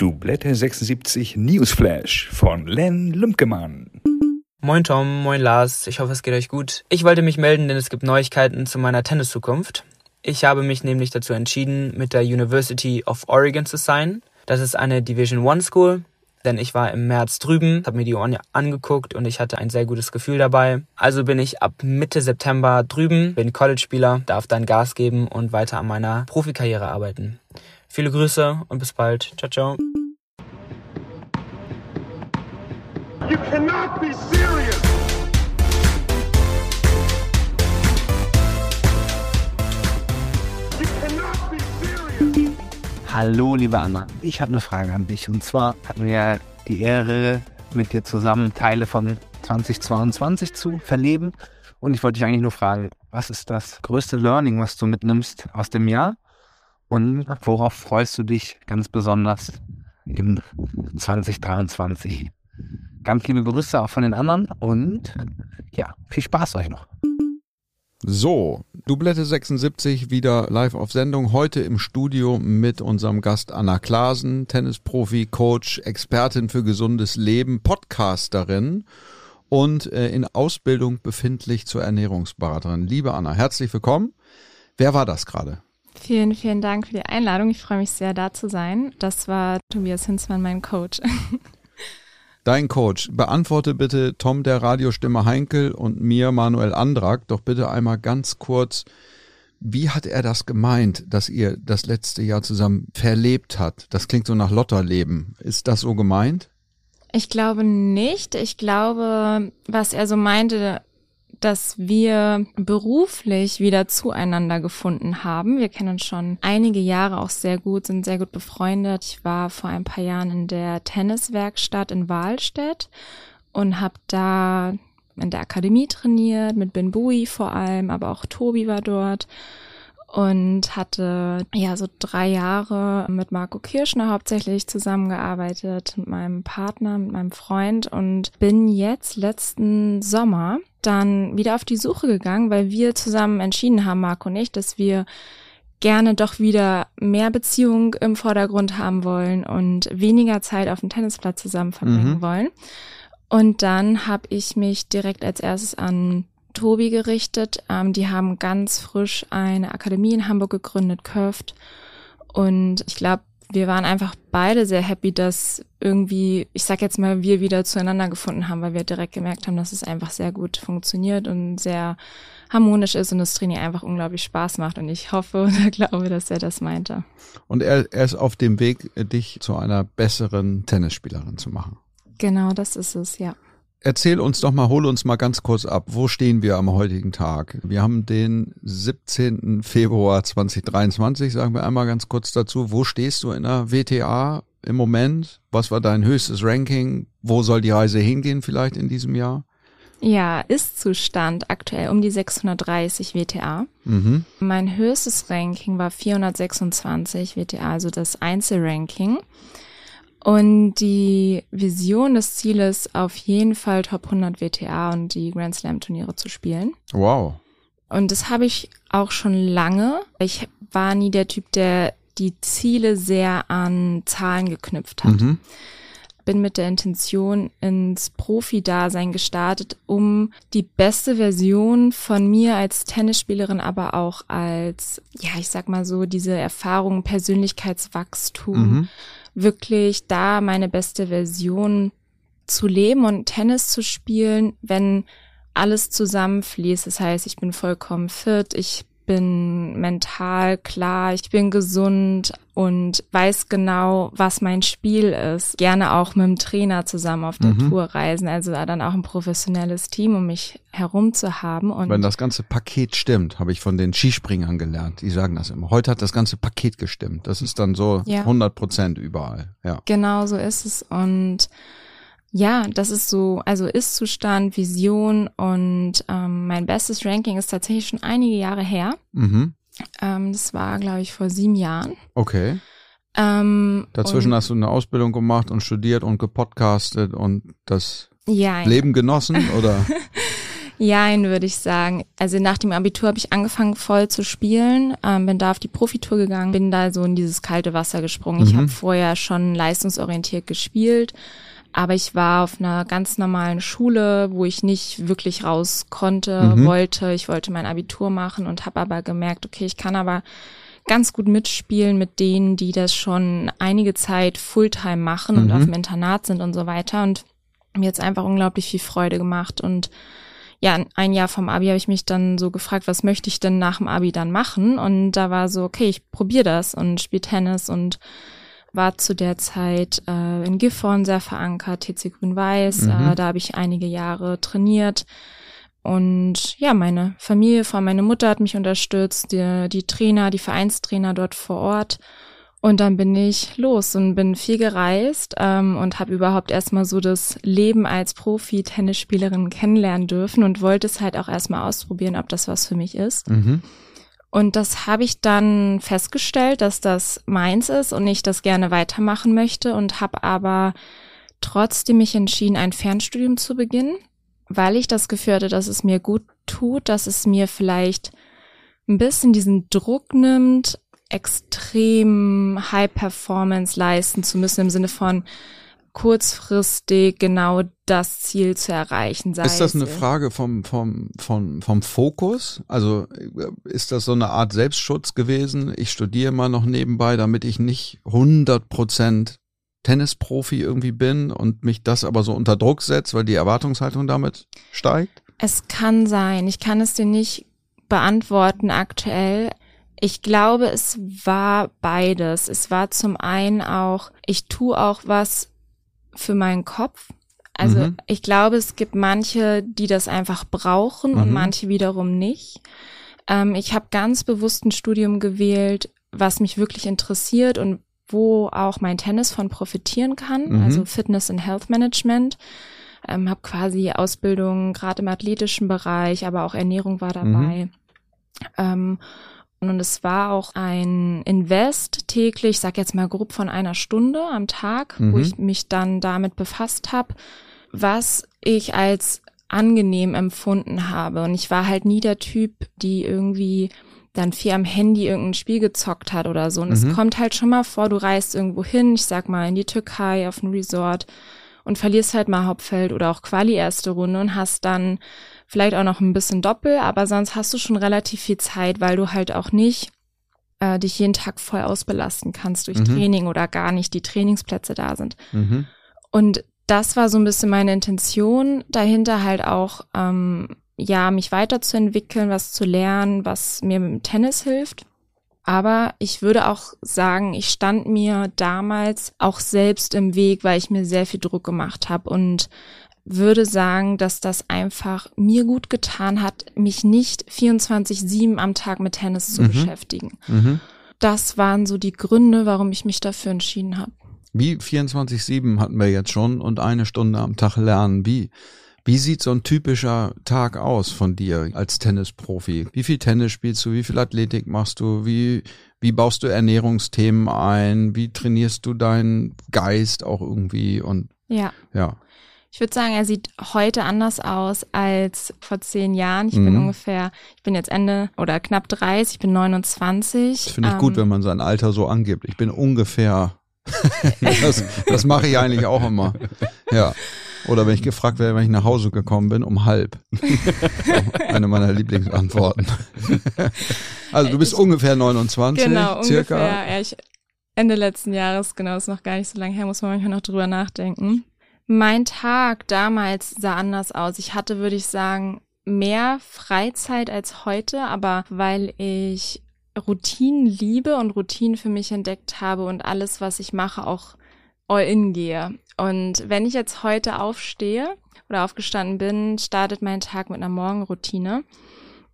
Dublette 76 Newsflash von Len Lümkemann. Moin Tom, moin Lars, ich hoffe es geht euch gut. Ich wollte mich melden, denn es gibt Neuigkeiten zu meiner Tenniszukunft. Ich habe mich nämlich dazu entschieden, mit der University of Oregon zu sein. Das ist eine Division One School, denn ich war im März drüben, habe mir die Uni angeguckt und ich hatte ein sehr gutes Gefühl dabei. Also bin ich ab Mitte September drüben, bin College-Spieler, darf dann Gas geben und weiter an meiner Profikarriere arbeiten. Viele Grüße und bis bald. Ciao, ciao. You cannot be serious! Hallo, liebe Anna. Ich habe eine Frage an dich. Und zwar hatten wir ja die Ehre, mit dir zusammen Teile von 2022 zu verleben. Und ich wollte dich eigentlich nur fragen, was ist das größte Learning, was du mitnimmst aus dem Jahr? Und worauf freust du dich ganz besonders im 2023? Ganz liebe Grüße auch von den anderen und ja, viel Spaß euch noch. So, Doublette 76 wieder live auf Sendung. Heute im Studio mit unserem Gast Anna Klasen, Tennisprofi, Coach, Expertin für gesundes Leben, Podcasterin und äh, in Ausbildung befindlich zur Ernährungsberaterin. Liebe Anna, herzlich willkommen. Wer war das gerade? Vielen, vielen Dank für die Einladung. Ich freue mich sehr, da zu sein. Das war Tobias Hinzmann, mein Coach. Dein Coach, beantworte bitte Tom der Radiostimme Heinkel und mir Manuel Andrak doch bitte einmal ganz kurz, wie hat er das gemeint, dass ihr das letzte Jahr zusammen verlebt hat? Das klingt so nach Lotterleben. Ist das so gemeint? Ich glaube nicht. Ich glaube, was er so meinte, dass wir beruflich wieder zueinander gefunden haben. Wir kennen uns schon einige Jahre auch sehr gut, sind sehr gut befreundet. Ich war vor ein paar Jahren in der Tenniswerkstatt in Wahlstedt und habe da in der Akademie trainiert, mit Ben Bui vor allem, aber auch Tobi war dort und hatte ja so drei Jahre mit Marco Kirschner hauptsächlich zusammengearbeitet, mit meinem Partner, mit meinem Freund und bin jetzt letzten Sommer dann wieder auf die Suche gegangen, weil wir zusammen entschieden haben, Marco und ich, dass wir gerne doch wieder mehr Beziehung im Vordergrund haben wollen und weniger Zeit auf dem Tennisplatz zusammen verbringen mhm. wollen. Und dann habe ich mich direkt als erstes an Tobi gerichtet. Ähm, die haben ganz frisch eine Akademie in Hamburg gegründet, Curved. Und ich glaube, wir waren einfach beide sehr happy, dass irgendwie, ich sag jetzt mal, wir wieder zueinander gefunden haben, weil wir direkt gemerkt haben, dass es einfach sehr gut funktioniert und sehr harmonisch ist und das Training einfach unglaublich Spaß macht. Und ich hoffe oder glaube, dass er das meinte. Und er, er ist auf dem Weg, dich zu einer besseren Tennisspielerin zu machen. Genau, das ist es, ja. Erzähl uns doch mal, hol uns mal ganz kurz ab. Wo stehen wir am heutigen Tag? Wir haben den 17. Februar 2023, sagen wir einmal ganz kurz dazu. Wo stehst du in der WTA im Moment? Was war dein höchstes Ranking? Wo soll die Reise hingehen vielleicht in diesem Jahr? Ja, Ist-Zustand aktuell um die 630 WTA. Mhm. Mein höchstes Ranking war 426 WTA, also das Einzelranking. Und die Vision des Zieles auf jeden Fall Top 100 WTA und die Grand Slam Turniere zu spielen. Wow. Und das habe ich auch schon lange. Ich war nie der Typ, der die Ziele sehr an Zahlen geknüpft hat. Mhm. Bin mit der Intention ins Profi-Dasein gestartet, um die beste Version von mir als Tennisspielerin, aber auch als, ja, ich sag mal so, diese Erfahrung, Persönlichkeitswachstum, mhm wirklich da meine beste Version zu leben und Tennis zu spielen, wenn alles zusammenfließt. Das heißt, ich bin vollkommen fit, ich bin mental klar, ich bin gesund und weiß genau, was mein Spiel ist. Gerne auch mit dem Trainer zusammen auf der mhm. Tour reisen, also dann auch ein professionelles Team, um mich herum zu haben. Und Wenn das ganze Paket stimmt, habe ich von den Skispringern gelernt. Die sagen das immer. Heute hat das ganze Paket gestimmt. Das ist dann so ja. 100 Prozent überall. Ja. Genau so ist es und ja, das ist so, also Ist-Zustand, Vision und ähm, mein bestes Ranking ist tatsächlich schon einige Jahre her. Mhm. Ähm, das war, glaube ich, vor sieben Jahren. Okay. Ähm, Dazwischen hast du eine Ausbildung gemacht und studiert und gepodcastet und das ja, Leben genossen, oder? Jein, würde ich sagen. Also nach dem Abitur habe ich angefangen voll zu spielen, ähm, bin da auf die Profitour gegangen, bin da so in dieses kalte Wasser gesprungen. Ich habe vorher schon leistungsorientiert gespielt, aber ich war auf einer ganz normalen Schule, wo ich nicht wirklich raus konnte, wollte. Ich wollte mein Abitur machen und habe aber gemerkt, okay, ich kann aber ganz gut mitspielen mit denen, die das schon einige Zeit Fulltime machen und auf dem Internat sind und so weiter. Und mir jetzt einfach unglaublich viel Freude gemacht. Und ja, ein Jahr vom Abi habe ich mich dann so gefragt, was möchte ich denn nach dem Abi dann machen? Und da war so, okay, ich probiere das und spiele Tennis und war zu der Zeit äh, in Gifhorn sehr verankert, TC Grün-Weiß. Äh, da habe ich einige Jahre trainiert. Und ja, meine Familie, vor allem meine Mutter hat mich unterstützt, die, die Trainer, die Vereinstrainer dort vor Ort. Und dann bin ich los und bin viel gereist ähm, und habe überhaupt erstmal so das Leben als Profi-Tennisspielerin kennenlernen dürfen und wollte es halt auch erstmal ausprobieren, ob das was für mich ist. Mhm. Und das habe ich dann festgestellt, dass das meins ist und ich das gerne weitermachen möchte und habe aber trotzdem mich entschieden, ein Fernstudium zu beginnen, weil ich das Gefühl hatte, dass es mir gut tut, dass es mir vielleicht ein bisschen diesen Druck nimmt, extrem High Performance leisten zu müssen im Sinne von kurzfristig genau das Ziel zu erreichen. Sei Ist das eine Frage vom, vom, vom, vom Fokus? Also äh, ist das so eine Art Selbstschutz gewesen? Ich studiere mal noch nebenbei, damit ich nicht 100 Prozent Tennisprofi irgendwie bin und mich das aber so unter Druck setzt, weil die Erwartungshaltung damit steigt? Es kann sein. Ich kann es dir nicht beantworten aktuell. Ich glaube, es war beides. Es war zum einen auch, ich tue auch was für meinen Kopf. Also Mhm. ich glaube, es gibt manche, die das einfach brauchen und Mhm. manche wiederum nicht. Ähm, ich habe ganz bewusst ein Studium gewählt, was mich wirklich interessiert und wo auch mein Tennis von profitieren kann, Mhm. also Fitness und Health Management. Ähm, habe quasi Ausbildung gerade im athletischen Bereich, aber auch Ernährung war dabei. Ähm, und es war auch ein Invest täglich, ich sag jetzt mal grob von einer Stunde am Tag, wo Mhm. ich mich dann damit befasst habe, was ich als angenehm empfunden habe. Und ich war halt nie der Typ, die irgendwie dann viel am Handy irgendein Spiel gezockt hat oder so. Und es Mhm. kommt halt schon mal vor, du reist irgendwo hin, ich sag mal in die Türkei auf ein Resort und verlierst halt mal Hauptfeld oder auch Quali erste Runde und hast dann vielleicht auch noch ein bisschen Doppel, aber sonst hast du schon relativ viel Zeit, weil du halt auch nicht äh, dich jeden Tag voll ausbelasten kannst durch Mhm. Training oder gar nicht die Trainingsplätze da sind. Mhm. Und das war so ein bisschen meine Intention dahinter halt auch, ähm, ja, mich weiterzuentwickeln, was zu lernen, was mir mit dem Tennis hilft. Aber ich würde auch sagen, ich stand mir damals auch selbst im Weg, weil ich mir sehr viel Druck gemacht habe und würde sagen, dass das einfach mir gut getan hat, mich nicht 24-7 am Tag mit Tennis zu Mhm. beschäftigen. Mhm. Das waren so die Gründe, warum ich mich dafür entschieden habe. Wie 24-7 hatten wir jetzt schon und eine Stunde am Tag lernen. Wie, wie sieht so ein typischer Tag aus von dir als Tennisprofi? Wie viel Tennis spielst du? Wie viel Athletik machst du? Wie, wie baust du Ernährungsthemen ein? Wie trainierst du deinen Geist auch irgendwie? Und Ja. ja. Ich würde sagen, er sieht heute anders aus als vor zehn Jahren. Ich bin Mhm. ungefähr, ich bin jetzt Ende oder knapp 30, ich bin 29. Das finde ich Ähm, gut, wenn man sein Alter so angibt. Ich bin ungefähr. das das mache ich eigentlich auch immer. Ja. Oder wenn ich gefragt werde, wenn ich nach Hause gekommen bin, um halb. Eine meiner Lieblingsantworten. Also du bist Ich- ungefähr 29, Genau, circa. ungefähr. Ja, ich, Ende letzten Jahres, genau, ist noch gar nicht so lange her, muss man manchmal noch drüber nachdenken. Mein Tag damals sah anders aus. Ich hatte, würde ich sagen, mehr Freizeit als heute, aber weil ich Routinen liebe und Routinen für mich entdeckt habe und alles, was ich mache, auch all in gehe. Und wenn ich jetzt heute aufstehe oder aufgestanden bin, startet mein Tag mit einer Morgenroutine.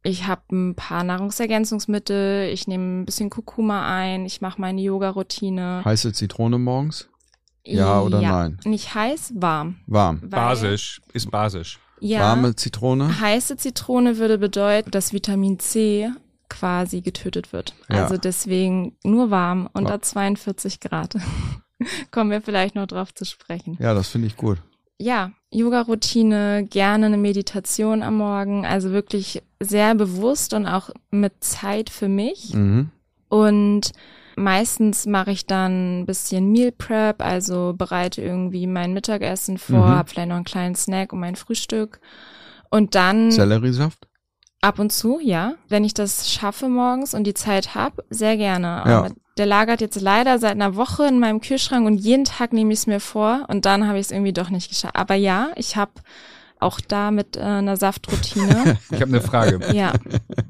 Ich habe ein paar Nahrungsergänzungsmittel, ich nehme ein bisschen Kurkuma ein, ich mache meine Yoga-Routine. Heiße Zitrone morgens? Ja oder nein? Nicht heiß, warm. Warm. Weil- Basisch, ist basisch. Ja, Warme Zitrone? heiße Zitrone würde bedeuten, dass Vitamin C quasi getötet wird. Ja. Also deswegen nur warm unter Ja. 42 Grad. Kommen wir vielleicht noch drauf zu sprechen. Ja, das finde ich gut. ja, Yoga-Routine, gerne eine Meditation am Morgen, also wirklich sehr bewusst und auch mit Zeit für mich. Mhm. Und meistens mache ich dann ein bisschen Meal Prep, also bereite irgendwie mein Mittagessen vor, Mhm. hab vielleicht noch einen kleinen Snack und mein Frühstück. Und dann Selleriesaft? ab und zu, ja, wenn ich das schaffe morgens und die Zeit hab, sehr gerne. Ja. Aber der lagert jetzt leider seit einer Woche in meinem Kühlschrank und jeden Tag nehme ich es mir vor und dann habe ich es irgendwie doch nicht geschafft. Aber ja, ich habe auch da mit äh, einer Saftroutine. Ich habe eine Frage. ja,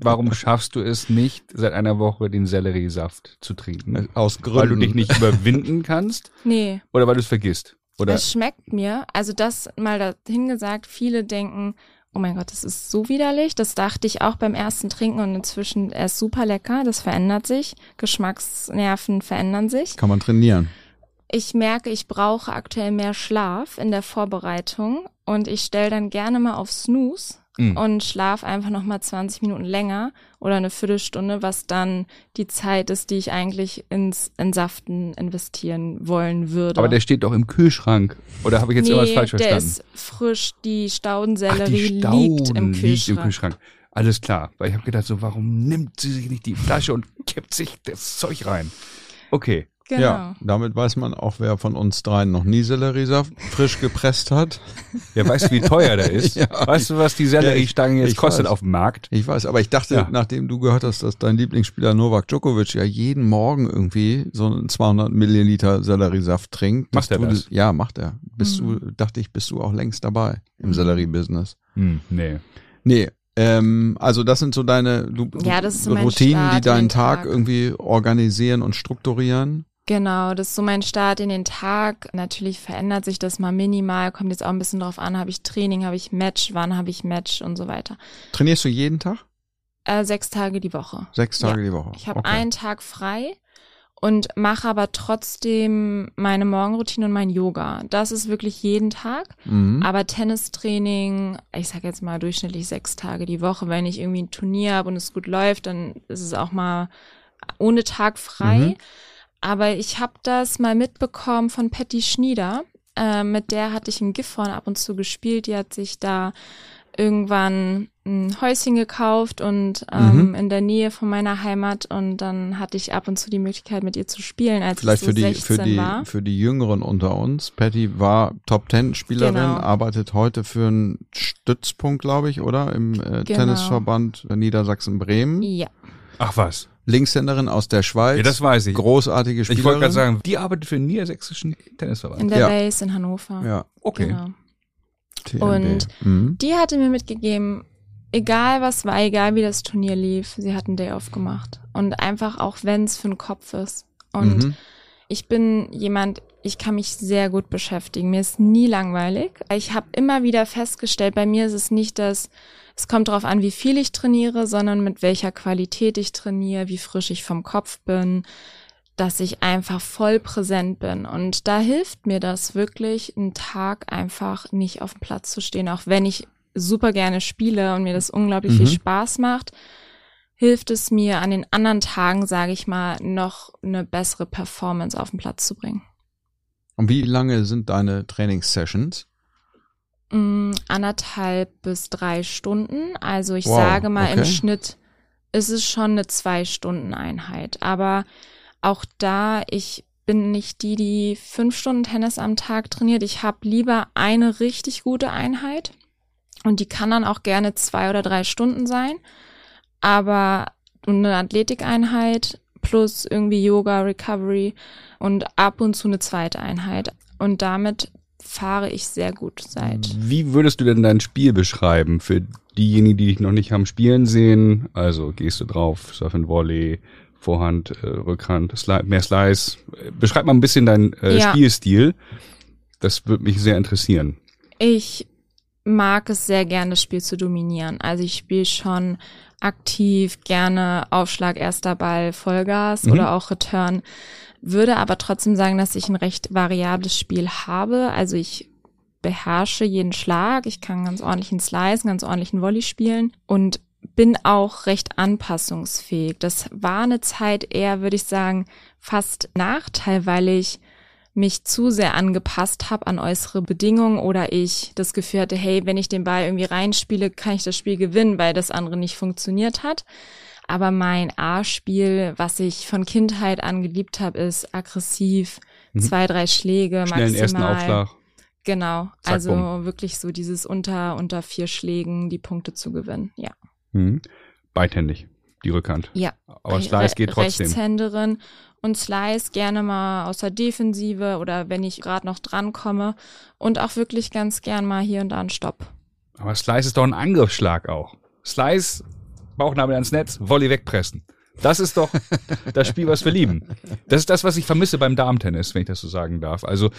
Warum schaffst du es nicht, seit einer Woche den Selleriesaft zu trinken? Aus Gründen. Weil du dich nicht überwinden kannst nee. oder weil du es vergisst? Oder Es schmeckt mir, also das mal dahin gesagt, viele denken, oh mein Gott, das ist so widerlich. Das dachte ich auch beim ersten Trinken und inzwischen, er ist super lecker, das verändert sich. Geschmacksnerven verändern sich. Kann man trainieren. Ich merke, ich brauche aktuell mehr Schlaf in der Vorbereitung und ich stelle dann gerne mal auf Snooze Mhm. und schlaf einfach noch mal 20 Minuten länger oder eine Viertelstunde, was dann die Zeit ist, die ich eigentlich ins Entsaften investieren wollen würde. aber der steht doch im Kühlschrank. Oder habe ich jetzt irgendwas falsch der verstanden? ist frisch, die Staudensellerie die Stauden liegt im liegt Kühlschrank. im Kühlschrank. Alles klar. Weil ich habe gedacht, so, warum nimmt sie sich nicht die Flasche und kippt sich das Zeug rein? Okay. Genau. Ja, damit weiß man auch, wer von uns dreien noch nie Selleriesaft frisch gepresst hat. Wer weiß, wie teuer der ist? Ja. weißt du, was die Selleriestange Ja, jetzt ich kostet weiß. auf dem Markt? Ich weiß, aber ich dachte, Ja. nachdem du gehört hast, dass dein Lieblingsspieler Novak Djokovic ja jeden Morgen irgendwie so einen 200 Milliliter Selleriesaft trinkt. Macht er du, das? Ja, macht er. Bist Mhm. du, dachte ich, bist du auch längst dabei im Sellerie-Business. Hm, nee. Nee, ähm, also das sind so deine du, Ja, Routinen, Start die in deinen Tag, Tag. irgendwie organisieren und strukturieren. Genau, das ist so mein Start in den Tag. Natürlich verändert sich das mal minimal, kommt jetzt auch ein bisschen drauf an, habe ich Training, habe ich Match, wann habe ich Match und so weiter. Trainierst du jeden Tag? Äh, sechs Tage die Woche. Sechs Tage die Woche. Ich habe Okay. einen Tag frei und mache aber trotzdem meine Morgenroutine und mein Yoga. Das ist wirklich jeden Tag. Mhm. Aber Tennistraining, ich sag jetzt mal durchschnittlich sechs Tage die Woche. Wenn ich irgendwie ein Turnier habe und es gut läuft, dann ist es auch mal ohne Tag frei. Mhm. Aber ich habe das mal mitbekommen von Patty Schnieder. Äh, mit der hatte ich im Gifhorn ab und zu gespielt. Die hat sich da irgendwann ein Häuschen gekauft und ähm, Mhm. in der Nähe von meiner Heimat und dann hatte ich ab und zu die Möglichkeit mit ihr zu spielen, als Vielleicht ich so für die, 16 für die, war. für die Jüngeren unter uns. Patty war Top Ten Spielerin, Genau. arbeitet heute für einen Stützpunkt, glaube ich, oder? Im äh, Genau. Tennisverband Niedersachsen-Bremen. Ja, Ach was. Linkshänderin aus der Schweiz. Ja, das weiß ich. Großartige Spielerin. Ich wollte gerade sagen, die arbeitet für den niedersächsischen Tennisverband. in der Ja. Base in Hannover. Ja, Okay. Genau. Und mhm. Die hatte mir mitgegeben, egal was war, egal wie das Turnier lief, sie hat einen Day off gemacht. Und einfach auch wenn es für den Kopf ist. Und Mhm. ich bin jemand, ich kann mich sehr gut beschäftigen. Mir ist nie langweilig. Ich habe immer wieder festgestellt, bei mir ist es nicht das, es kommt darauf an, wie viel ich trainiere, sondern mit welcher Qualität ich trainiere, wie frisch ich vom Kopf bin, dass ich einfach voll präsent bin. Und da hilft mir das wirklich, einen Tag einfach nicht auf dem Platz zu stehen, auch wenn ich super gerne spiele und mir das unglaublich Mhm. viel Spaß macht hilft es mir an den anderen Tagen, sage ich mal, noch eine bessere Performance auf den Platz zu bringen. Und wie lange sind deine Trainingssessions? Mm, anderthalb bis drei Stunden. Also ich Wow, sage mal, im okay. Schnitt ist es schon eine Zwei-Stunden-Einheit. Aber auch da, ich bin nicht die, die fünf Stunden Tennis am Tag trainiert. Ich habe lieber eine richtig gute Einheit. Und die kann dann auch gerne zwei oder drei Stunden sein. Aber eine Athletikeinheit plus irgendwie Yoga, Recovery und ab und zu eine zweite Einheit. Und damit fahre ich sehr gut seit. Wie würdest du denn dein Spiel beschreiben für diejenigen, die dich noch nicht haben spielen sehen? Also gehst du drauf, Surf and Volley, Vorhand, äh, Rückhand, Sli mehr Slice. Beschreib mal ein bisschen deinen äh, Ja. Spielstil. Das würde mich sehr interessieren. Ich mag es sehr gerne, das Spiel zu dominieren. Also ich spiele schon aktiv gerne Aufschlag, erster Ball, Vollgas Mhm. oder auch Return. Würde aber trotzdem sagen, dass ich ein recht variables Spiel habe. Also ich beherrsche jeden Schlag. Ich kann ganz ordentlichen Slice, ganz ordentlichen Volley spielen und bin auch recht anpassungsfähig. Das war eine Zeit eher, würde ich sagen, fast Nachteil, weil ich mich zu sehr angepasst habe an äußere Bedingungen oder ich das Gefühl hatte, hey, wenn ich den Ball irgendwie reinspiele, kann ich das Spiel gewinnen, weil das andere nicht funktioniert hat. Aber mein A-Spiel, was ich von Kindheit an geliebt habe, ist aggressiv, mhm. zwei, drei Schläge Schnell maximal. ersten Aufschlag. Genau, Zack, also bumm. wirklich so dieses unter unter vier Schlägen die Punkte zu gewinnen, ja. Mhm. Beidhändig, die Rückhand. Ja. Aber Slice geht trotzdem. Rechtshänderin und Slice gerne mal aus der Defensive oder wenn ich gerade noch drankomme und auch wirklich ganz gern mal hier und da einen Stopp. Aber Slice ist doch ein Angriffsschlag auch. Slice Bauchnabel ans Netz, Volley wegpressen. Das ist doch das Spiel, was wir lieben. Das ist das, was ich vermisse beim Darmtennis, wenn ich das so sagen darf. Also,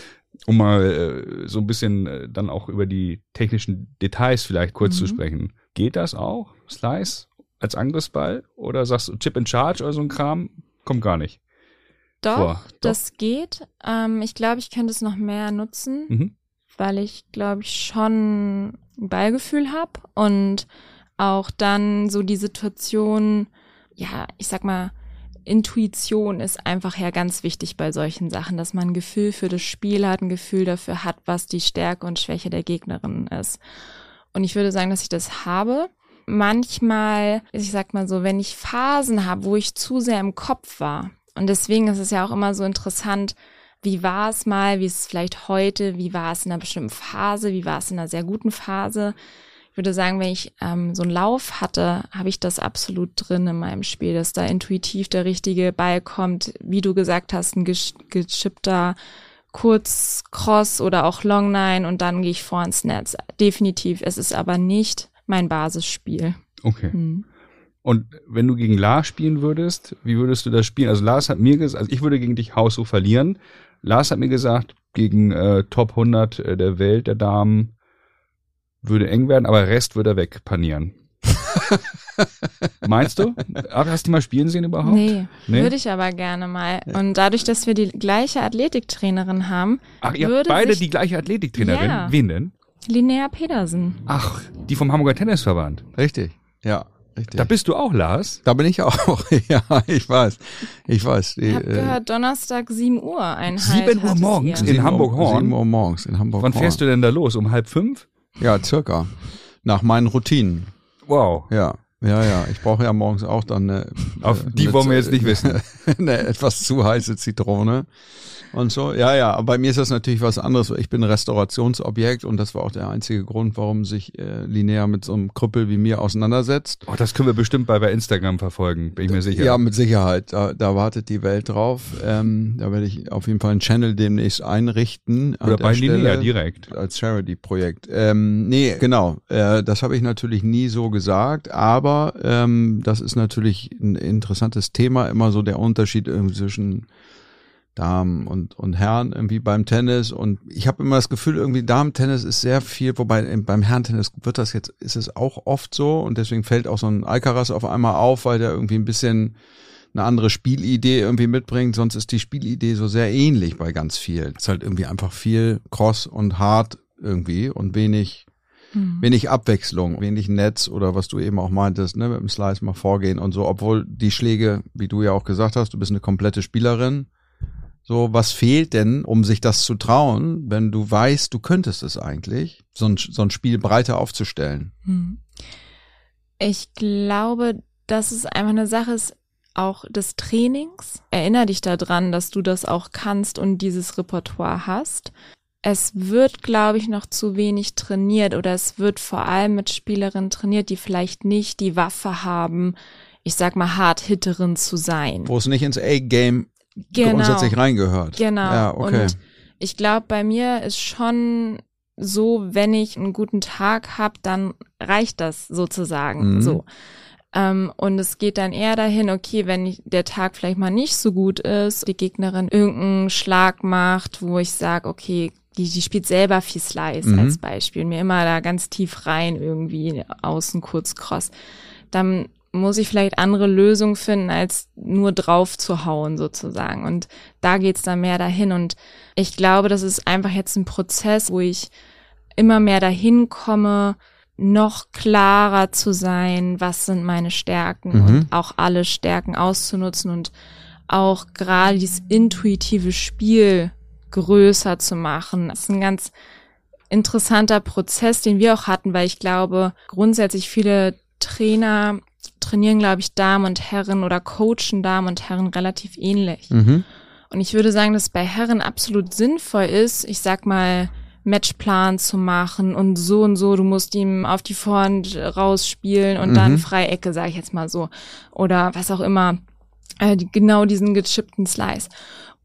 um mal äh, so ein bisschen äh, dann auch über die technischen Details vielleicht kurz mhm. zu sprechen. Geht das auch? Slice als Angriffsball? Oder sagst du Chip in Charge oder so ein Kram? Kommt gar nicht. Doch, Doch. das geht. Ähm, ich glaube, ich könnte es noch mehr nutzen, mhm. weil ich, glaube ich, schon ein Ballgefühl habe und auch dann so die Situation, ja, ich sag mal, Intuition ist einfach ja ganz wichtig bei solchen Sachen, dass man ein Gefühl für das Spiel hat, ein Gefühl dafür hat, was die Stärke und Schwäche der Gegnerin ist. Und ich würde sagen, dass ich das habe. Manchmal, ich sag mal so, wenn ich Phasen habe, wo ich zu sehr im Kopf war. Und deswegen ist es ja auch immer so interessant, wie war es mal, wie ist es vielleicht heute, wie war es in einer bestimmten Phase, wie war es in einer sehr guten Phase ich würde sagen, wenn ich ähm, so einen Lauf hatte, habe ich das absolut drin in meinem Spiel, dass da intuitiv der richtige Ball kommt, wie du gesagt hast, ein geschippter Kurz Cross oder auch Long Nine und dann gehe ich vor ins Netz. Definitiv. Es ist aber nicht mein Basisspiel. Okay. Hm. Und wenn du gegen Lars spielen würdest, wie würdest du das spielen? Also Lars hat mir gesagt, also ich würde gegen dich Haus so verlieren. Lars hat mir gesagt, gegen äh, Top 100 äh, der Welt der Damen würde eng werden, aber Rest würde er wegpanieren. Meinst du? Hast du mal spielen sehen überhaupt? Nee, nee? würde ich aber gerne mal. Und dadurch, dass wir die gleiche Athletiktrainerin haben, Ach, ihr habt beide die gleiche Athletiktrainerin? Ja. Wen denn? Linnea Pedersen. Ach, die vom Hamburger Tennisverband. Richtig, ja. Richtig. Da bist du auch, Lars? Da bin ich auch. ja, ich weiß. Ich weiß. Ich habe äh, gehört, Donnerstag 7 Uhr Einheit. 7 Uhr morgens in Hamburg-Horn? 7 Uhr morgens in Hamburg Wann fährst du denn da los? Um halb fünf? Ja, circa. Nach meinen Routinen. Wow. Ja. Ja, ja, ich brauche ja morgens auch dann eine. Auf die eine, wollen wir jetzt nicht wissen. eine etwas zu heiße Zitrone und so. Ja, ja, aber bei mir ist das natürlich was anderes. Ich bin Restaurationsobjekt und das war auch der einzige Grund, warum sich äh, Linnea mit so einem Krüppel wie mir auseinandersetzt. Oh, das können wir bestimmt bei, bei Instagram verfolgen, bin ich mir sicher. Ja, mit Sicherheit. Da, da wartet die Welt drauf. Ähm, da werde ich auf jeden Fall einen Channel demnächst einrichten. Oder bei Linnea direkt. Als Charity-Projekt. Ähm, nee, genau. Äh, das habe ich natürlich nie so gesagt, aber ähm, das ist natürlich ein interessantes Thema, immer so der Unterschied zwischen Damen und, und Herren irgendwie beim Tennis. Und ich habe immer das Gefühl, irgendwie Damen-Tennis ist sehr viel, wobei beim Herrentennis wird das jetzt, ist es auch oft so und deswegen fällt auch so ein Alcaraz auf einmal auf, weil der irgendwie ein bisschen eine andere Spielidee irgendwie mitbringt. Sonst ist die Spielidee so sehr ähnlich bei ganz vielen. Es ist halt irgendwie einfach viel Cross und Hard irgendwie und wenig mhm. wenig Abwechslung, wenig Netz oder was du eben auch meintest, ne, mit dem Slice mal vorgehen und so, obwohl die Schläge, wie du ja auch gesagt hast, du bist eine komplette Spielerin, so, was fehlt denn, um sich das zu trauen, wenn du weißt, du könntest es eigentlich, so ein, so ein Spiel breiter aufzustellen? Hm. Ich glaube, dass es einfach eine Sache ist, auch des Trainings. Erinner dich daran, dass du das auch kannst und dieses Repertoire hast. Es wird, glaube ich, noch zu wenig trainiert oder es wird vor allem mit Spielerinnen trainiert, die vielleicht nicht die Waffe haben, ich sag mal, Hard-Hitterin zu sein. Wo es nicht ins A-Game genau. grundsätzlich reingehört. Genau. Ja, okay. Und ich glaube, bei mir ist schon so, wenn ich einen guten Tag habe, dann reicht das sozusagen mhm. so. Ähm, und es geht dann eher dahin, okay, wenn ich, der Tag vielleicht mal nicht so gut ist, die Gegnerin irgendeinen Schlag macht, wo ich sage, okay, die, die spielt selber viel Slice mhm. als Beispiel, mir immer da ganz tief rein irgendwie außen kurz cross, dann muss ich vielleicht andere Lösungen finden, als nur drauf zu hauen sozusagen. Und da geht's dann mehr dahin. Und ich glaube, das ist einfach jetzt ein Prozess, wo ich immer mehr dahin komme, noch klarer zu sein, was sind meine Stärken mhm. und auch alle Stärken auszunutzen und auch gerade dieses intuitive Spiel größer zu machen. Das ist ein ganz interessanter Prozess, den wir auch hatten, weil ich glaube, grundsätzlich viele Trainer trainieren, glaube ich, Damen und Herren oder coachen Damen und Herren relativ ähnlich. Mhm. Und ich würde sagen, dass bei Herren absolut sinnvoll ist, ich sag mal, Matchplan zu machen und so und so, du musst ihm auf die Vorhand rausspielen und Mhm. dann Freiecke, sage ich jetzt mal so. Oder was auch immer. Äh, genau diesen gechippten Slice.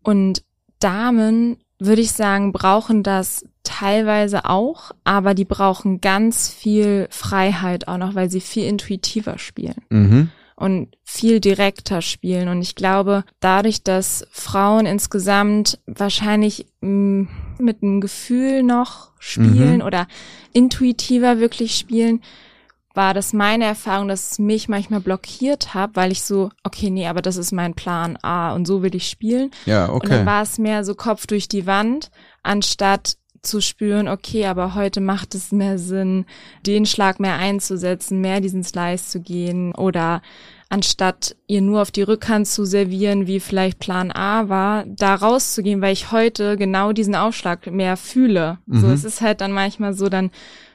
Und Damen, würde ich sagen, brauchen das teilweise auch, aber die brauchen ganz viel Freiheit auch noch, weil sie viel intuitiver spielen Mhm. und viel direkter spielen. Und ich glaube, dadurch, dass Frauen insgesamt wahrscheinlich mh, mit einem Gefühl noch spielen Mhm. oder intuitiver wirklich spielen, war das meine Erfahrung, dass es mich manchmal blockiert hat, weil ich so, okay, nee, aber das ist mein Plan A und so will ich spielen. Ja, Und dann okay. war es mehr so Kopf durch die Wand, anstatt zu spüren, okay, aber heute macht es mehr Sinn, den Schlag mehr einzusetzen, mehr diesen Slice zu gehen oder anstatt ihr nur auf die Rückhand zu servieren, wie vielleicht Plan A war, da rauszugehen, weil ich heute genau diesen Aufschlag mehr fühle. So, Mhm. es ist halt dann manchmal so, dann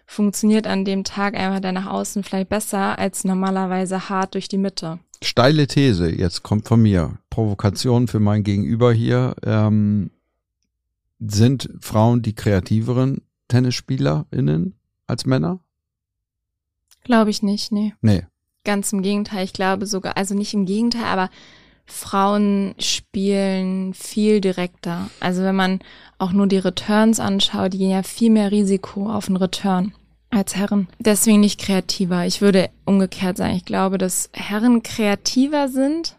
funktioniert an dem Tag einfach der nach außen vielleicht besser als normalerweise hart durch die Mitte. Steile These, jetzt kommt von mir. Provokation für mein Gegenüber hier. Ähm, sind Frauen die kreativeren TennisspielerInnen als Männer? Glaube ich nicht, nee. Nee. Ganz im Gegenteil, ich glaube sogar, also nicht im Gegenteil, aber Frauen spielen viel direkter. Also wenn man auch nur die Returns anschaut, die gehen ja viel mehr Risiko auf einen Return als Herren. Deswegen nicht kreativer. Ich würde umgekehrt sagen, ich glaube, dass Herren kreativer sind.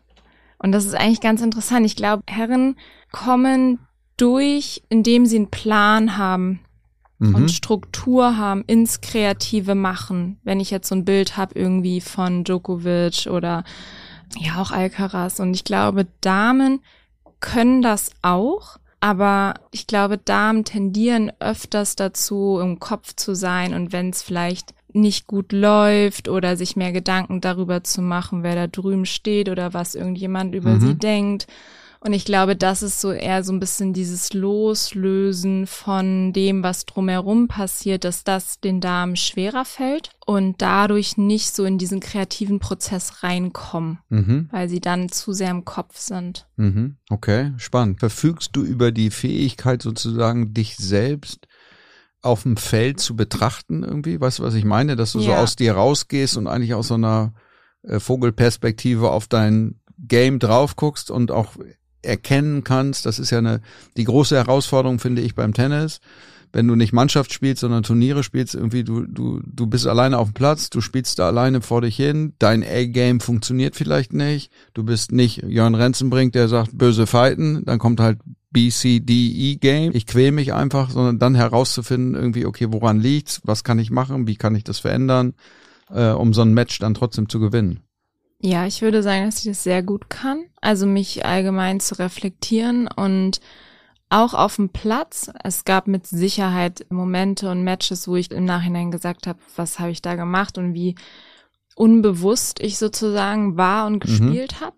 Und das ist eigentlich ganz interessant. Ich glaube, Herren kommen durch, indem sie einen Plan haben, Mhm. und Struktur haben ins kreative Machen. Wenn ich jetzt so ein Bild habe irgendwie von Djokovic oder ja auch Alcaraz und ich glaube, Damen können das auch, aber ich glaube, Damen tendieren öfters dazu, im Kopf zu sein und wenn es vielleicht nicht gut läuft oder sich mehr Gedanken darüber zu machen, wer da drüben steht oder was irgendjemand über Mhm. sie denkt. Und ich glaube, das ist so eher so ein bisschen dieses Loslösen von dem, was drumherum passiert, dass das den Damen schwerer fällt und dadurch nicht so in diesen kreativen Prozess reinkommen, Mhm. weil sie dann zu sehr im Kopf sind. Mhm. Okay, spannend. Verfügst du über die Fähigkeit sozusagen, dich selbst auf dem Feld zu betrachten irgendwie? Weißt du, was ich meine? Dass du so Ja. aus dir rausgehst und eigentlich aus so einer äh, Vogelperspektive auf dein Game drauf guckst und auch erkennen kannst. Das ist ja eine, die große Herausforderung, finde ich, beim Tennis. Wenn du nicht Mannschaft spielst, sondern Turniere spielst, irgendwie du, du, du bist alleine auf dem Platz, du spielst da alleine vor dich hin, dein A-Game funktioniert vielleicht nicht, du bist nicht Jörn Renzenbrink, der sagt, böse fighten, dann kommt halt B, C, D, E Game. Ich quäl mich einfach, sondern dann herauszufinden, irgendwie, okay, woran liegt's, was kann ich machen, wie kann ich das verändern, äh, um so ein Match dann trotzdem zu gewinnen. Ja, ich würde sagen, dass ich das sehr gut kann. Also mich allgemein zu reflektieren und auch auf dem Platz. Es gab mit Sicherheit Momente und Matches, wo ich im Nachhinein gesagt habe, was habe ich da gemacht und wie unbewusst ich sozusagen war und gespielt habe.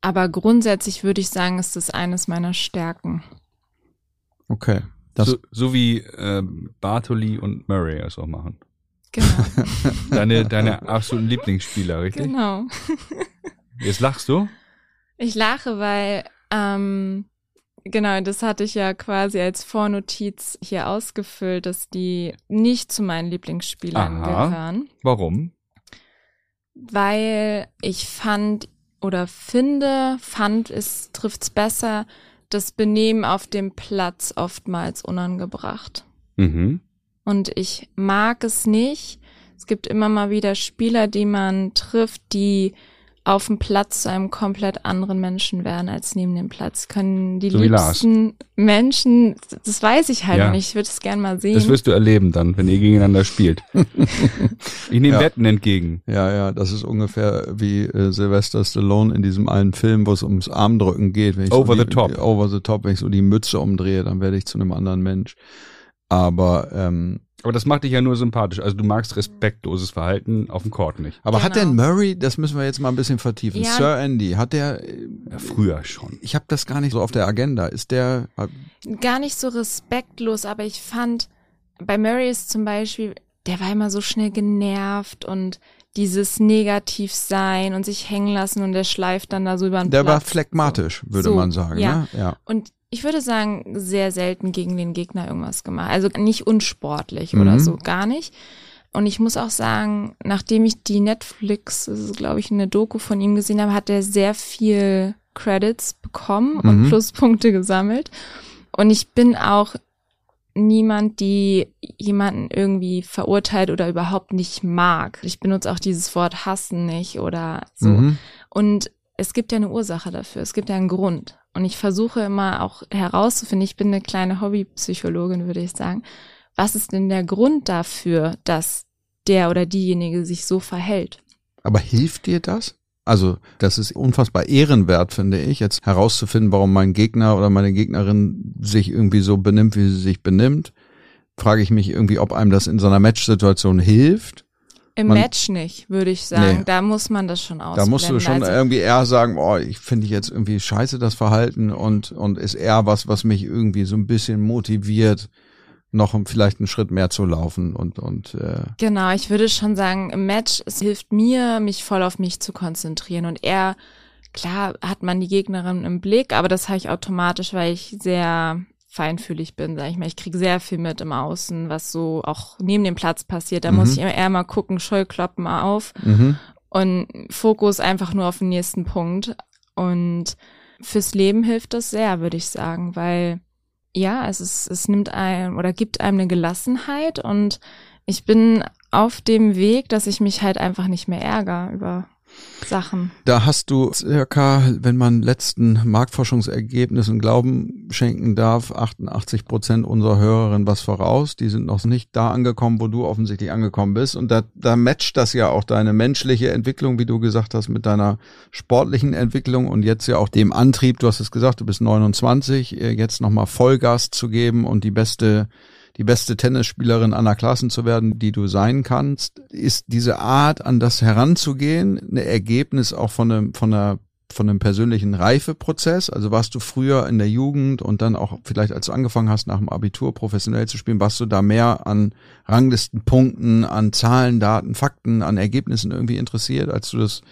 Aber grundsätzlich würde ich sagen, ist das eines meiner Stärken. Okay. Das, so, so wie ähm, Bartoli und Murray es auch machen. Genau. Deine, deine absoluten Lieblingsspieler, richtig? genau. Jetzt lachst du? Ich lache, weil, ähm, genau, das hatte ich ja quasi als Vornotiz hier ausgefüllt, dass die nicht zu meinen Lieblingsspielern Aha. gehören, Warum? weil ich fand oder finde, fand, es trifft's besser, das Benehmen auf dem Platz oftmals unangebracht. Mhm. Und ich mag es nicht. Es gibt immer mal wieder Spieler, die man trifft, die auf dem Platz zu einem komplett anderen Menschen werden als neben dem Platz. Können die So liebsten Menschen, das weiß ich halt Ja. nicht, ich würde es gerne mal sehen. Das wirst du erleben dann, wenn ihr gegeneinander spielt. ich nehme Ja. Wetten entgegen. Ja, ja, das ist ungefähr wie äh, Sylvester Stallone in diesem einen Film, wo es ums Armdrücken geht. Wenn ich Over so the die, top. Over the top, wenn ich so die Mütze umdrehe, dann werde ich zu einem anderen Mensch. Aber ähm, Aber das macht dich ja nur sympathisch. Also du magst respektloses Verhalten auf dem Court nicht. Aber hat Genau. denn Murray, das müssen wir jetzt mal ein bisschen vertiefen, Ja. Sir Andy, hat der, Ja, früher schon. ich habe das gar nicht so auf der Agenda, ist der, Gar nicht so respektlos, aber ich fand, bei Murray ist zum Beispiel, der war immer so schnell genervt und dieses Negativsein und sich hängen lassen und der schleift dann da so über den der war Platz. phlegmatisch, würde So, man sagen, ja. ne? Ja. Und ich würde sagen, sehr selten gegen den Gegner irgendwas gemacht. Also nicht unsportlich Mhm. oder so, gar nicht. Und ich muss auch sagen, nachdem ich die Netflix, das ist glaube ich eine Doku von ihm gesehen habe, hat er sehr viel Credits bekommen und Mhm. Pluspunkte gesammelt. Und ich bin auch niemand, die jemanden irgendwie verurteilt oder überhaupt nicht mag. Ich benutze auch dieses Wort hassen nicht oder so. Mhm. Und es gibt ja eine Ursache dafür, es gibt ja einen Grund. Und ich versuche immer auch herauszufinden, ich bin eine kleine Hobbypsychologin, würde ich sagen, was ist denn der Grund dafür, dass der oder diejenige sich so verhält? Aber hilft dir das? Also, das ist unfassbar ehrenwert, finde ich, jetzt herauszufinden, warum mein Gegner oder meine Gegnerin sich irgendwie so benimmt, wie sie sich benimmt. Frage ich mich irgendwie, ob einem das in so einer Matchsituation hilft. Im Man- Match nicht, würde ich sagen. Nee. Da muss man das schon Da ausblenden. musst du schon also, irgendwie eher sagen, oh, ich finde jetzt irgendwie scheiße das Verhalten und, und ist eher was, was mich irgendwie so ein bisschen motiviert, noch um vielleicht einen Schritt mehr zu laufen und, und äh, Genau, ich würde schon sagen, im Match, es hilft mir, mich voll auf mich zu konzentrieren. Und er, klar, hat man die Gegnerin im Blick, aber das habe ich automatisch, weil ich sehr feinfühlig bin, sag ich mal. Ich kriege sehr viel mit im Außen, was so auch neben dem Platz passiert. Da Mhm. muss ich immer eher mal gucken, Scheuklappen mal auf mhm. und Fokus einfach nur auf den nächsten Punkt. Und fürs Leben hilft das sehr, würde ich sagen, weil ja, es ist, es nimmt einem oder gibt einem eine Gelassenheit und ich bin auf dem Weg, dass ich mich halt einfach nicht mehr ärgere über Sachen. Da hast du circa, wenn man letzten Marktforschungsergebnissen Glauben schenken darf, 88 Prozent unserer Hörerinnen was voraus. Die sind noch nicht da angekommen, wo du offensichtlich angekommen bist. Und da, da matcht das ja auch deine menschliche Entwicklung, wie du gesagt hast, mit deiner sportlichen Entwicklung und jetzt ja auch dem Antrieb. Du hast es gesagt, du bist 29, äh, jetzt nochmal Vollgas zu geben und die beste die beste Tennisspielerin aller Klassen zu werden, die du sein kannst, ist diese Art, an das heranzugehen, ein Ergebnis auch von einem, von einer von einem persönlichen Reifeprozess? Also warst du früher in der Jugend und dann auch vielleicht, als du angefangen hast, nach dem Abitur professionell zu spielen, warst du da mehr an Ranglistenpunkten, an Zahlen, Daten, Fakten, an Ergebnissen irgendwie interessiert, als du das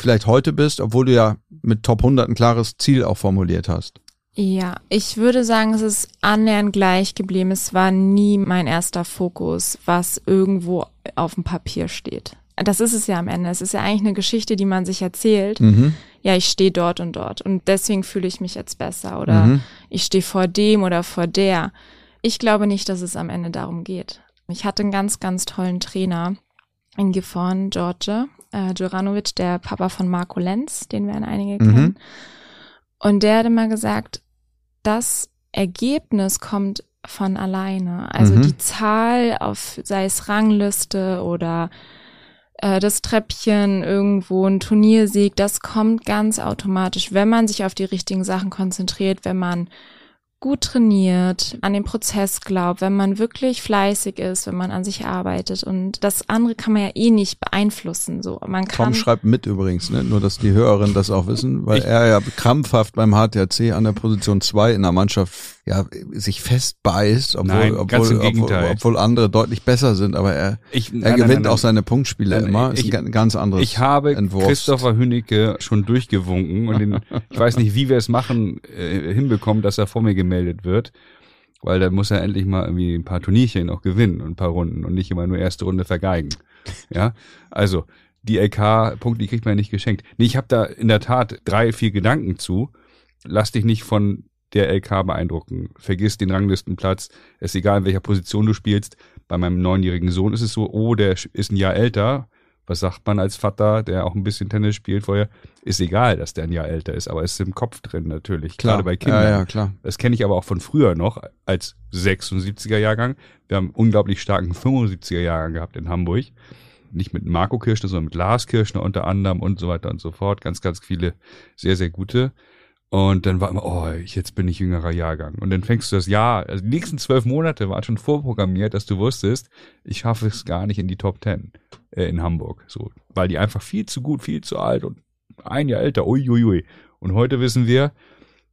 vielleicht heute bist, obwohl du ja mit Top 100 ein klares Ziel auch formuliert hast? Ja, ich würde sagen, es ist annähernd gleich geblieben. Es war nie mein erster Fokus, was irgendwo auf dem Papier steht. Das ist es ja am Ende. Es ist ja eigentlich eine Geschichte, die man sich erzählt. Mhm. Ja, ich stehe dort und dort und deswegen fühle ich mich jetzt besser oder Mhm. ich stehe vor dem oder vor der. Ich glaube nicht, dass es am Ende darum geht. Ich hatte einen ganz, ganz tollen Trainer in Gifhorn, Georgia, äh, Djuranovic, der Papa von Marco Lenz, den werden einige Mhm. kennen. Und der hat immer gesagt, das Ergebnis kommt von alleine. Also Mhm. die Zahl auf, sei es Rangliste oder äh, das Treppchen irgendwo, ein Turniersieg, das kommt ganz automatisch, wenn man sich auf die richtigen Sachen konzentriert, wenn man gut trainiert, an den Prozess glaubt, wenn man wirklich fleißig ist, wenn man an sich arbeitet und das andere kann man ja eh nicht beeinflussen, so. Man kann Tom schreibt mit übrigens, ne? nur dass die Hörerinnen das auch wissen, weil Ich- er ja krampfhaft beim HTRC an der Position 2 in der Mannschaft ja sich festbeißt, obwohl, Nein, obwohl, obwohl, obwohl andere deutlich besser sind, aber er, Ich, er gewinnt auch seine Punktspiele Nein, immer. Ist ich- ein ganz anderes Ich habe Entwurfs. Christopher Hünecke schon durchgewunken und den, ich weiß nicht, wie wir es machen, äh, hinbekommen, dass er vor mir gemeldet wird. Weil da muss er endlich mal irgendwie ein paar Turnierchen auch gewinnen und ein paar Runden und nicht immer nur erste Runde vergeigen. Ja, also die LK-Punkte, die kriegt man ja nicht geschenkt. Nee, ich habe da in der Tat drei, vier Gedanken zu. Lass dich nicht von der LK beeindrucken. Vergiss den Ranglistenplatz. Es ist egal, in welcher Position du spielst. Bei meinem neunjährigen Sohn ist es so, oh, der ist ein Jahr älter. Was sagt man als Vater, der auch ein bisschen Tennis spielt vorher? Ist egal, dass der ein Jahr älter ist, aber es ist im Kopf drin natürlich. klar. Gerade bei Kindern. Ja, ja, klar. Das kenne ich aber auch von früher noch als 76er Jahrgang. Wir haben einen unglaublich starken 75er Jahrgang gehabt in Hamburg. Nicht mit Marco Kirschner, sondern mit Lars Kirschner unter anderem und so weiter und so fort. Ganz, ganz viele sehr, sehr gute. Und dann war immer, oh, jetzt bin ich jüngerer Jahrgang. Und dann fängst du das Jahr, also die nächsten zwölf Monate waren schon vorprogrammiert, dass du wusstest, ich schaffe es gar nicht in die Top Ten äh, in Hamburg. So, weil die einfach viel zu gut, viel zu alt und ein Jahr älter, uiuiui. Ui, ui. Und heute wissen wir,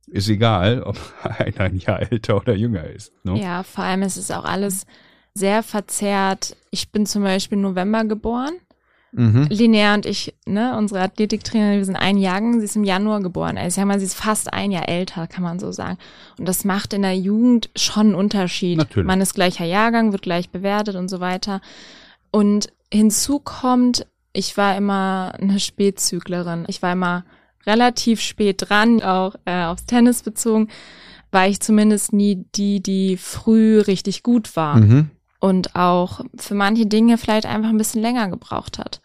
ist egal, ob einer ein Jahr älter oder jünger ist. Ne? Ja, vor allem ist es auch alles sehr verzerrt. Ich bin zum Beispiel November geboren. Mhm. Linnea und ich, ne, unsere Athletiktrainerin, wir sind ein Jahrgang, sie ist im Januar geboren. Also ich sag mal, sie ist fast ein Jahr älter, kann man so sagen. Und das macht in der Jugend schon einen Unterschied. Natürlich. Man ist gleicher Jahrgang, wird gleich bewertet und so weiter. Und hinzu kommt, ich war immer eine Spätzüglerin. Ich war immer relativ spät dran, auch äh, aufs Tennis bezogen, war ich zumindest nie die, die früh richtig gut war. Mhm. Und auch für manche Dinge vielleicht einfach ein bisschen länger gebraucht hat.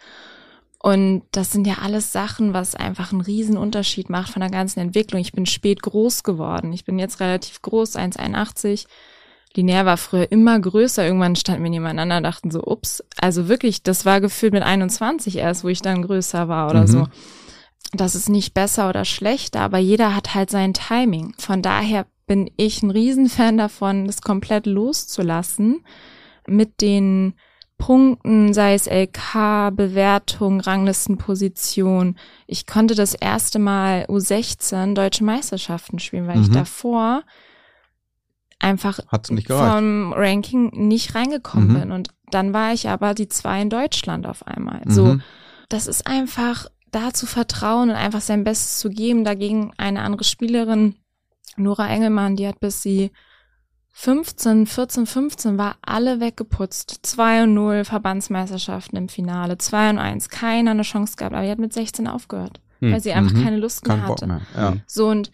Und das sind ja alles Sachen, was einfach einen riesen Unterschied macht von der ganzen Entwicklung. Ich bin spät groß geworden. Ich bin jetzt relativ groß, 1,81. Linear war früher immer größer. Irgendwann standen wir nebeneinander, dachten so, ups. Also wirklich, das war gefühlt mit 21 erst, wo ich dann größer war oder mhm. so das ist nicht besser oder schlechter, aber jeder hat halt sein Timing. Von daher bin ich ein Riesenfan davon, das komplett loszulassen mit den Punkten, sei es LK, Bewertung, Ranglistenposition. Ich konnte das erste Mal U16 deutsche Meisterschaften spielen, weil mhm. ich davor einfach vom Ranking nicht reingekommen mhm. bin. Und dann war ich aber die zwei in Deutschland auf einmal. Mhm. So, das ist einfach da zu vertrauen und einfach sein Bestes zu geben. Dagegen eine andere Spielerin, Nora Engelmann, die hat bis sie 15, 14, 15 war alle weggeputzt. 2 und 0 Verbandsmeisterschaften im Finale, 2 und 1, keiner eine Chance gehabt, aber die hat mit 16 aufgehört, hm. weil sie einfach mhm. keine Lust mehr Kein hatte. Mehr. Ja. So und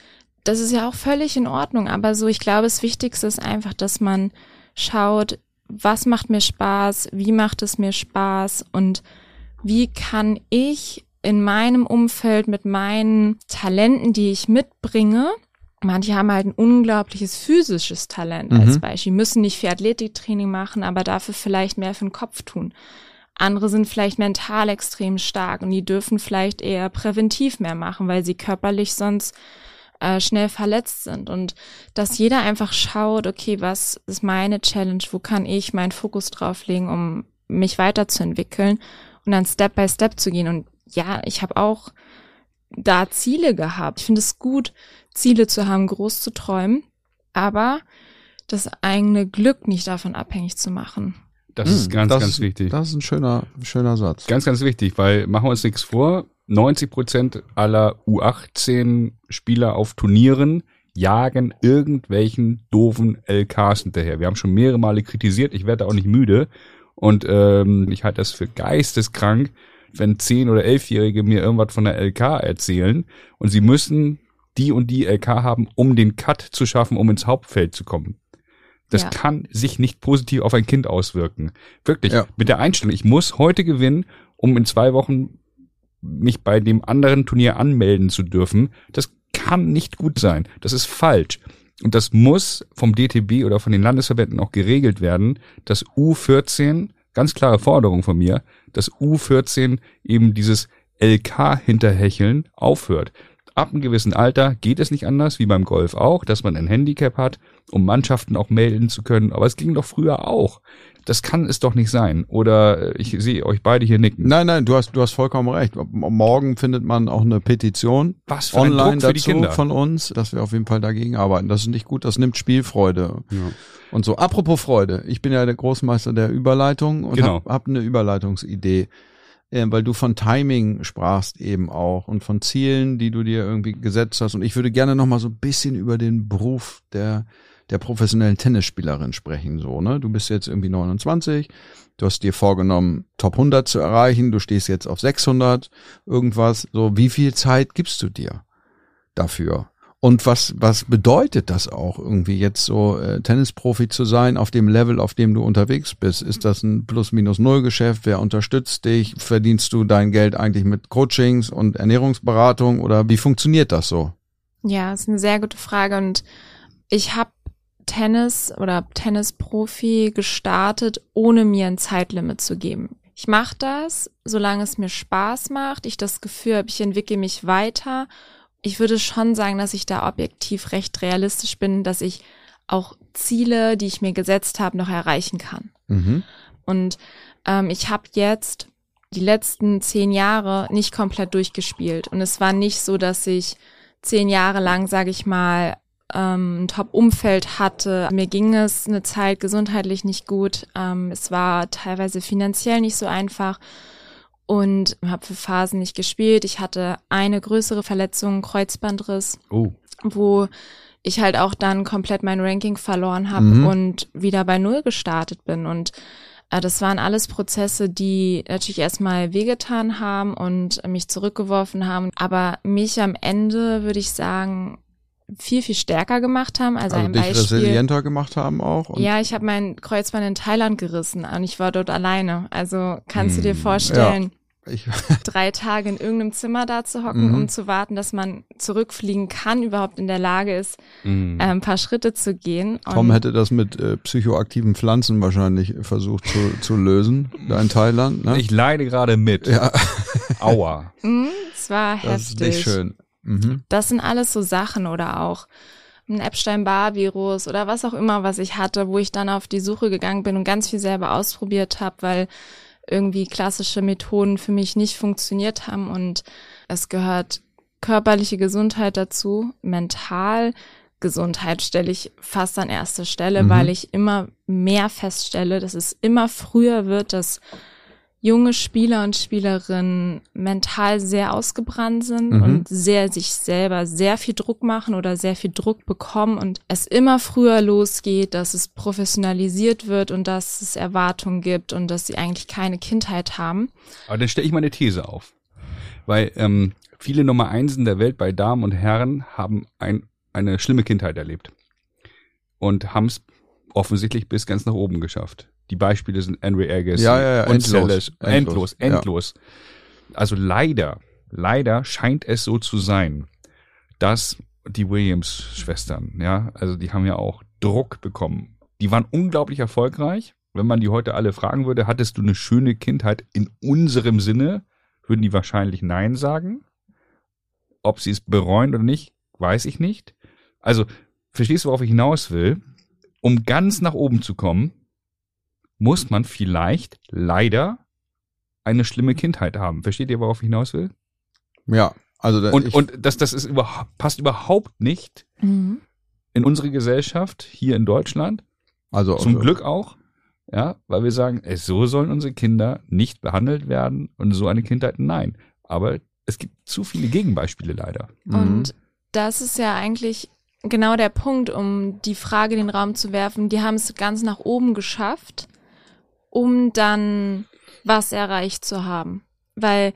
das ist ja auch völlig in Ordnung, aber so ich glaube, das Wichtigste ist einfach, dass man schaut, was macht mir Spaß, wie macht es mir Spaß und wie kann ich in meinem Umfeld mit meinen Talenten, die ich mitbringe, manche haben halt ein unglaubliches physisches Talent mhm. als Beispiel, müssen nicht viel Athletiktraining machen, aber dafür vielleicht mehr für den Kopf tun. Andere sind vielleicht mental extrem stark und die dürfen vielleicht eher präventiv mehr machen, weil sie körperlich sonst äh, schnell verletzt sind. Und dass jeder einfach schaut, okay, was ist meine Challenge, wo kann ich meinen Fokus drauflegen, um mich weiterzuentwickeln und dann Step by Step zu gehen. Und ja, ich habe auch da Ziele gehabt. Ich finde es gut, Ziele zu haben, groß zu träumen, aber das eigene Glück nicht davon abhängig zu machen. Das ist hm, ganz, das, ganz wichtig. Das ist ein schöner, schöner Satz. Ganz, ganz wichtig, weil machen wir uns nichts vor. 90 Prozent aller U18-Spieler auf Turnieren jagen irgendwelchen doofen LKs hinterher. Wir haben schon mehrere Male kritisiert, ich werde auch nicht müde. Und ähm, ich halte das für geisteskrank, wenn zehn oder elfjährige mir irgendwas von der LK erzählen und sie müssen die und die LK haben, um den Cut zu schaffen, um ins Hauptfeld zu kommen. Das ja. kann sich nicht positiv auf ein Kind auswirken. Wirklich. Ja. Mit der Einstellung, ich muss heute gewinnen, um in zwei Wochen mich bei dem anderen Turnier anmelden zu dürfen. Das kann nicht gut sein. Das ist falsch. Und das muss vom DTB oder von den Landesverbänden auch geregelt werden, dass U14 ganz klare Forderung von mir, dass U14 eben dieses LK hinterhecheln aufhört. Ab einem gewissen Alter geht es nicht anders, wie beim Golf auch, dass man ein Handicap hat, um Mannschaften auch melden zu können. Aber es ging doch früher auch. Das kann es doch nicht sein. Oder äh, ich sehe euch beide hier nicken. Nein, nein, du hast, du hast vollkommen recht. Morgen findet man auch eine Petition Was für online ein Druck dazu Kinder. von uns, dass wir auf jeden Fall dagegen arbeiten. Das ist nicht gut, das nimmt Spielfreude. Ja. Und so. Apropos Freude, ich bin ja der Großmeister der Überleitung und genau. habe hab eine Überleitungsidee. Äh, weil du von Timing sprachst eben auch und von Zielen, die du dir irgendwie gesetzt hast. Und ich würde gerne noch mal so ein bisschen über den Beruf der der professionellen Tennisspielerin sprechen, so, ne? Du bist jetzt irgendwie 29, du hast dir vorgenommen, Top 100 zu erreichen, du stehst jetzt auf 600, irgendwas, so, wie viel Zeit gibst du dir dafür? Und was, was bedeutet das auch irgendwie jetzt so äh, Tennisprofi zu sein auf dem Level, auf dem du unterwegs bist? Ist das ein Plus-Minus-Null-Geschäft? Wer unterstützt dich? Verdienst du dein Geld eigentlich mit Coachings und Ernährungsberatung oder wie funktioniert das so? Ja, ist eine sehr gute Frage und ich habe Tennis oder Tennisprofi gestartet, ohne mir ein Zeitlimit zu geben. Ich mache das, solange es mir Spaß macht, ich das Gefühl habe, ich entwickle mich weiter ich würde schon sagen, dass ich da objektiv recht realistisch bin, dass ich auch Ziele, die ich mir gesetzt habe, noch erreichen kann. Mhm. Und ähm, ich habe jetzt die letzten zehn Jahre nicht komplett durchgespielt. Und es war nicht so, dass ich zehn Jahre lang, sage ich mal, ähm, ein Top-Umfeld hatte. Mir ging es eine Zeit gesundheitlich nicht gut. Ähm, es war teilweise finanziell nicht so einfach und habe für Phasen nicht gespielt. Ich hatte eine größere Verletzung, Kreuzbandriss, Oh. wo ich halt auch dann komplett mein Ranking verloren habe Mhm. und wieder bei Null gestartet bin. Und äh, das waren alles Prozesse, die natürlich erstmal wehgetan haben und mich zurückgeworfen haben, aber mich am Ende, würde ich sagen, viel, viel stärker gemacht haben. Also, Also ein dich Beispiel. resilienter gemacht haben auch. Und Ja, ich habe mein Kreuzband in Thailand gerissen und ich war dort alleine. Also kannst du dir Hm, vorstellen, Ich, drei Tage in irgendeinem Zimmer da zu hocken, Mhm. um zu warten, dass man zurückfliegen kann, überhaupt in der Lage ist, Mhm. äh, ein paar Schritte zu gehen. Tom Und hätte das mit äh, psychoaktiven Pflanzen wahrscheinlich versucht zu, zu lösen, da in Thailand. Ne? Ich leide gerade mit. ja, Aua. mh, es war das heftig. ist nicht schön. Mhm. Das sind alles so Sachen oder auch ein Epstein-Barr-Virus oder was auch immer, was ich hatte, wo ich dann auf die Suche gegangen bin und ganz viel selber ausprobiert habe, weil irgendwie klassische Methoden für mich nicht funktioniert haben und es gehört körperliche Gesundheit dazu, mental Gesundheit stelle ich fast an erste Stelle, Mhm. weil ich immer mehr feststelle, dass es immer früher wird, dass junge Spieler und Spielerinnen mental sehr ausgebrannt sind Mhm. und sehr sich selber sehr viel Druck machen oder sehr viel Druck bekommen und es immer früher losgeht, dass es professionalisiert wird und dass es Erwartungen gibt und dass sie eigentlich keine Kindheit haben. Aber dann stelle ich mal eine These auf. Weil ähm, viele Nummer Einsen der Welt bei Damen und Herren haben ein, eine schlimme Kindheit erlebt. Und haben es offensichtlich bis ganz nach oben geschafft. Die Beispiele sind Andre Agassi Ja, ja, ja, und endlos. Endlos, Endlos, endlos. Also leider, leider scheint es so zu sein, dass die Williams-Schwestern, ja, also die haben ja auch Druck bekommen. Die waren unglaublich erfolgreich. Wenn man die heute alle fragen würde, hattest du eine schöne Kindheit in unserem Sinne, würden die wahrscheinlich Nein sagen. Ob sie es bereuen oder nicht, weiß ich nicht. Also, verstehst du, worauf ich hinaus will? Um ganz nach oben zu kommen, muss man vielleicht leider eine schlimme Kindheit haben. Versteht ihr, worauf ich hinaus will? Ja, also da, Und, ich, und das, das ist überhaupt, passt überhaupt nicht Mhm. in unsere Gesellschaft hier in Deutschland. also Zum also, Glück auch. Ja, weil wir sagen, ey, so sollen unsere Kinder nicht behandelt werden und so eine Kindheit nein. Aber es gibt zu viele Gegenbeispiele leider. Mhm. Und das ist ja eigentlich genau der Punkt, um die Frage in den Raum zu werfen. Die haben es ganz nach oben geschafft, um dann was erreicht zu haben. Weil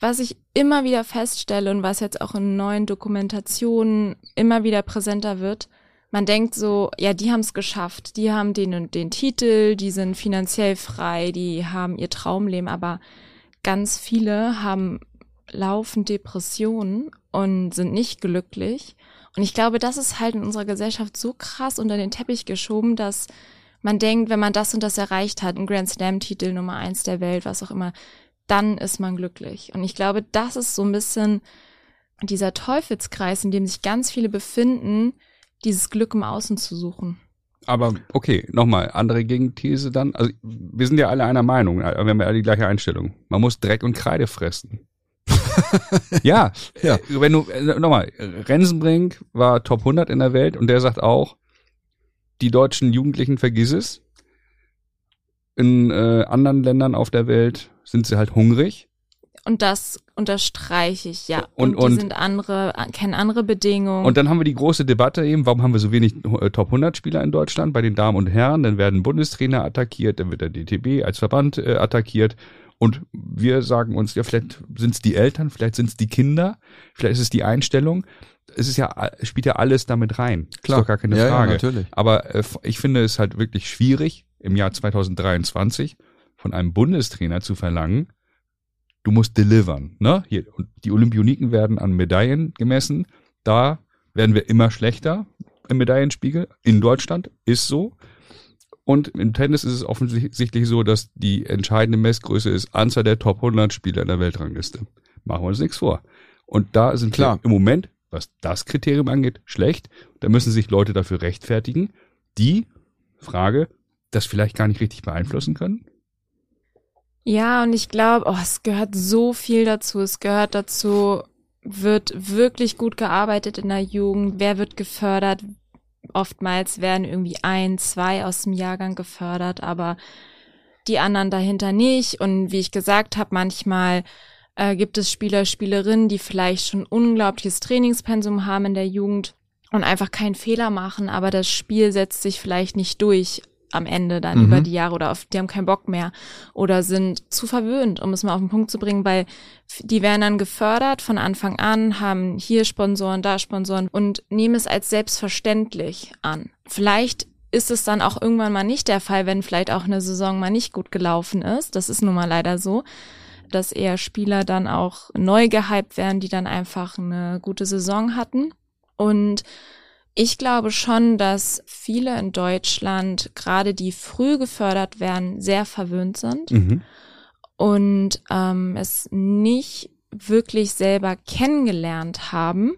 was ich immer wieder feststelle und was jetzt auch in neuen Dokumentationen immer wieder präsenter wird, man denkt so, ja, die haben es geschafft, die haben den und den Titel, die sind finanziell frei, die haben ihr Traumleben, aber ganz viele haben laufend Depressionen und sind nicht glücklich. Und ich glaube, das ist halt in unserer Gesellschaft so krass unter den Teppich geschoben, dass man denkt, wenn man das und das erreicht hat, ein Grand Slam-Titel Nummer eins der Welt, was auch immer, dann ist man glücklich. Und ich glaube, das ist so ein bisschen dieser Teufelskreis, in dem sich ganz viele befinden, dieses Glück im Außen zu suchen. Aber okay, nochmal, andere Gegenthese dann. Also wir sind ja alle einer Meinung, wir haben ja alle die gleiche Einstellung. Man muss Dreck und Kreide fressen. ja, Ja. äh, wenn du, äh, nochmal, Rensenbrink war Top 100 in der Welt und der sagt auch, die deutschen Jugendlichen vergiss es. In äh, anderen Ländern auf der Welt sind sie halt hungrig. Und das unterstreiche ich, ja. Und- Und, die und- sind andere, kennen andere Bedingungen. Und dann haben wir die große Debatte eben, warum haben wir so wenig äh, Top 100 Spieler in Deutschland bei den Damen und Herren? Dann werden Bundestrainer attackiert, dann wird der DTB als Verband äh, attackiert. Und wir sagen uns, ja, vielleicht sind es die Eltern, vielleicht sind es die Kinder, vielleicht ist es die Einstellung. Es ist ja, spielt ja alles damit rein. Klar. Ist doch gar keine Ja, ja, Frage. natürlich. Aber äh, ich finde es halt wirklich schwierig, im Jahr 2023 von einem Bundestrainer zu verlangen, du musst delivern. Ne? Hier, die Olympioniken werden an Medaillen gemessen. Da werden wir immer schlechter im Medaillenspiegel. In Deutschland ist so. Und im Tennis ist es offensichtlich so, dass die entscheidende Messgröße ist Anzahl der Top 100 Spieler in der Weltrangliste. Machen wir uns nichts vor. Und da sind Klar. im Moment, was das Kriterium angeht, schlecht. Da müssen sich Leute dafür rechtfertigen, die, Frage, das vielleicht gar nicht richtig beeinflussen können. Ja, und ich glaube, oh, es gehört so viel dazu. Es gehört dazu, wird wirklich gut gearbeitet in der Jugend, wer wird gefördert. Oftmals werden irgendwie ein, zwei aus dem Jahrgang gefördert, aber die anderen dahinter nicht. Und wie ich gesagt habe, manchmal äh, gibt es Spieler, Spielerinnen, die vielleicht schon unglaubliches Trainingspensum haben in der Jugend und einfach keinen Fehler machen, aber das Spiel setzt sich vielleicht nicht durch am Ende dann Mhm. über die Jahre oder auf, die haben keinen Bock mehr oder sind zu verwöhnt, um es mal auf den Punkt zu bringen, weil die werden dann gefördert von Anfang an, haben hier Sponsoren, da Sponsoren und nehmen es als selbstverständlich an. Vielleicht ist es dann auch irgendwann mal nicht der Fall, wenn vielleicht auch eine Saison mal nicht gut gelaufen ist. Das ist nun mal leider so, dass eher Spieler dann auch neu gehypt werden, die dann einfach eine gute Saison hatten. Und ich glaube schon, dass viele in Deutschland, gerade die früh gefördert werden, sehr verwöhnt sind Mhm. und ähm, es nicht wirklich selber kennengelernt haben,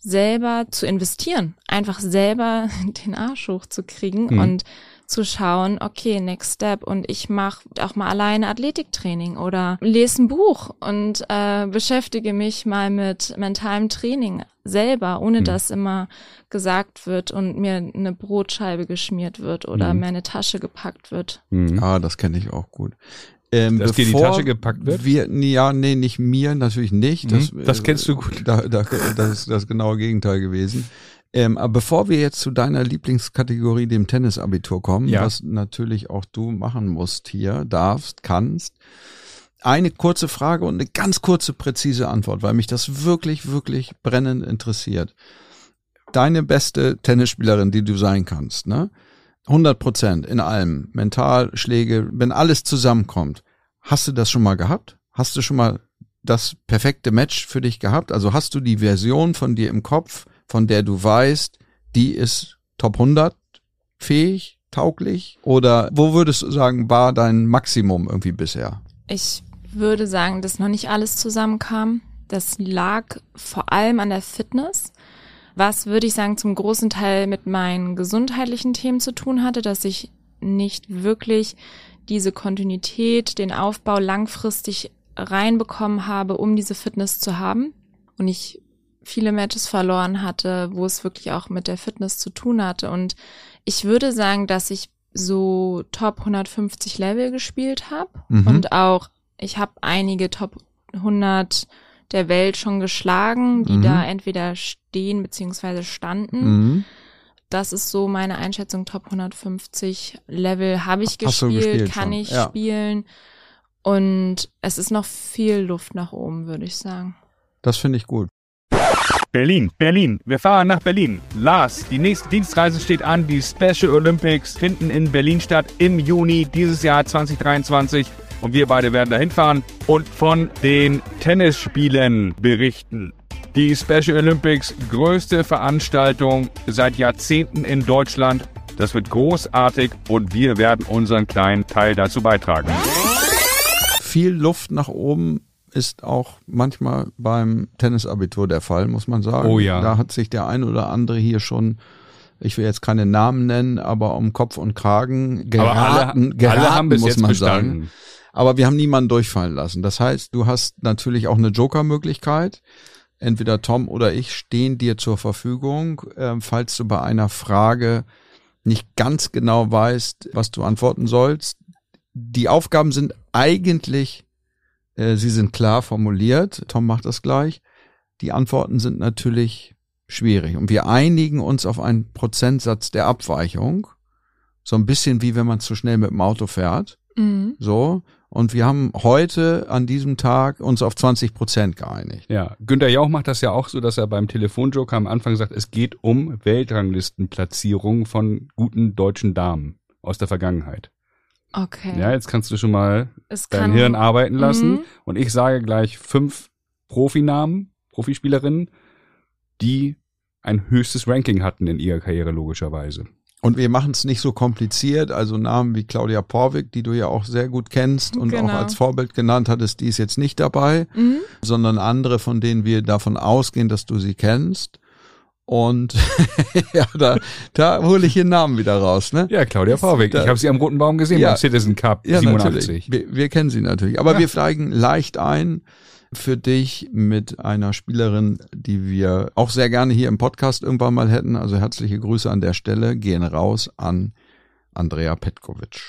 selber zu investieren, einfach selber den Arsch hochzukriegen Mhm. und zu schauen, okay, next step und ich mache auch mal alleine Athletiktraining oder lese ein Buch und äh, beschäftige mich mal mit mentalem Training selber, ohne Mhm. dass immer gesagt wird und mir eine Brotscheibe geschmiert wird oder Mhm. mir eine Tasche gepackt wird. Mhm. Ah, das kenne ich auch gut. Ähm, Dass dir die Tasche gepackt wird? Wir, ja, nee, nicht mir, natürlich nicht. Das, Mhm, das äh, kennst du gut. Da, da, das ist das genaue Gegenteil gewesen. Ähm, aber bevor wir jetzt zu deiner Lieblingskategorie, dem Tennisabitur kommen, Ja. was natürlich auch du machen musst hier, darfst, kannst, eine kurze Frage und eine ganz kurze, präzise Antwort, weil mich das wirklich, wirklich brennend interessiert. Deine beste Tennisspielerin, die du sein kannst, ne? 100 Prozent in allem, mental, Schläge, wenn alles zusammenkommt. Hast du das schon mal gehabt? Hast du schon mal das perfekte Match für dich gehabt? Also hast du die Version von dir im Kopf, von der du weißt, die ist Top 100 fähig, tauglich? Oder wo würdest du sagen, war dein Maximum irgendwie bisher? Ich würde sagen, dass noch nicht alles zusammenkam. Das lag vor allem an der Fitness, was würde ich sagen zum großen Teil mit meinen gesundheitlichen Themen zu tun hatte, dass ich nicht wirklich diese Kontinuität, den Aufbau langfristig reinbekommen habe, um diese Fitness zu haben. Und ich viele Matches verloren hatte, wo es wirklich auch mit der Fitness zu tun hatte. Und ich würde sagen, dass ich so Top 150 Level gespielt habe Mhm. und auch ich habe einige Top 100 der Welt schon geschlagen, die Mhm. da entweder stehen beziehungsweise standen. Mhm. Das ist so meine Einschätzung. Top 150 Level habe ich gespielt, gespielt kann schon, ich ja. spielen. Und es ist noch viel Luft nach oben, würde ich sagen. Das finde ich gut. Berlin, Berlin. Wir fahren nach Berlin. Lars, die nächste Dienstreise steht an. Die Special Olympics finden in Berlin statt im Juni dieses Jahr 2023. Und wir beide werden dahin fahren und von den Tennisspielen berichten. Die Special Olympics, größte Veranstaltung seit Jahrzehnten in Deutschland. Das wird großartig und wir werden unseren kleinen Teil dazu beitragen. Viel Luft nach oben ist auch manchmal beim Tennisabitur der Fall, muss man sagen. Oh ja. Da hat sich der ein oder andere hier schon, ich will jetzt keine Namen nennen, aber um Kopf und Kragen geraten, Aber alle, geraten alle haben bis muss jetzt man bestanden. sagen. Aber wir haben niemanden durchfallen lassen. Das heißt, du hast natürlich auch eine Joker-Möglichkeit. Entweder Tom oder ich stehen dir zur Verfügung, ähm, falls du bei einer Frage nicht ganz genau weißt, was du antworten sollst. Die Aufgaben sind eigentlich, äh, sie sind klar formuliert. Tom macht das gleich. Die Antworten sind natürlich schwierig. Und wir einigen uns auf einen Prozentsatz der Abweichung. So ein bisschen wie wenn man zu schnell mit dem Auto fährt. Mhm. So. Und wir haben heute an diesem Tag uns auf 20 Prozent geeinigt. Ja, Günter Jauch macht das ja auch so, dass er beim Telefonjoker am Anfang sagt, es geht um Weltranglistenplatzierung von guten deutschen Damen aus der Vergangenheit. Okay. Ja, jetzt kannst du schon mal es dein kann, Hirn arbeiten lassen Mhm. und ich sage gleich fünf Profinamen, Profispielerinnen, die ein höchstes Ranking hatten in ihrer Karriere logischerweise. Und wir machen es nicht so kompliziert, also Namen wie Claudia Porwig, die du ja auch sehr gut kennst und Genau. auch als Vorbild genannt hattest, die ist jetzt nicht dabei, Mhm. sondern andere, von denen wir davon ausgehen, dass du sie kennst. Und ja, da, da hole ich ihren Namen wieder raus, ne? Ja, Claudia Pauwig. Da- Ich habe sie am Roten Baum gesehen Ja. beim Citizen Cup Ja, 87. natürlich. Wir, wir kennen sie natürlich. Aber Ja. wir steigen leicht ein für dich mit einer Spielerin, die wir auch sehr gerne hier im Podcast irgendwann mal hätten. Also herzliche Grüße an der Stelle gehen raus an Andrea Petkovic.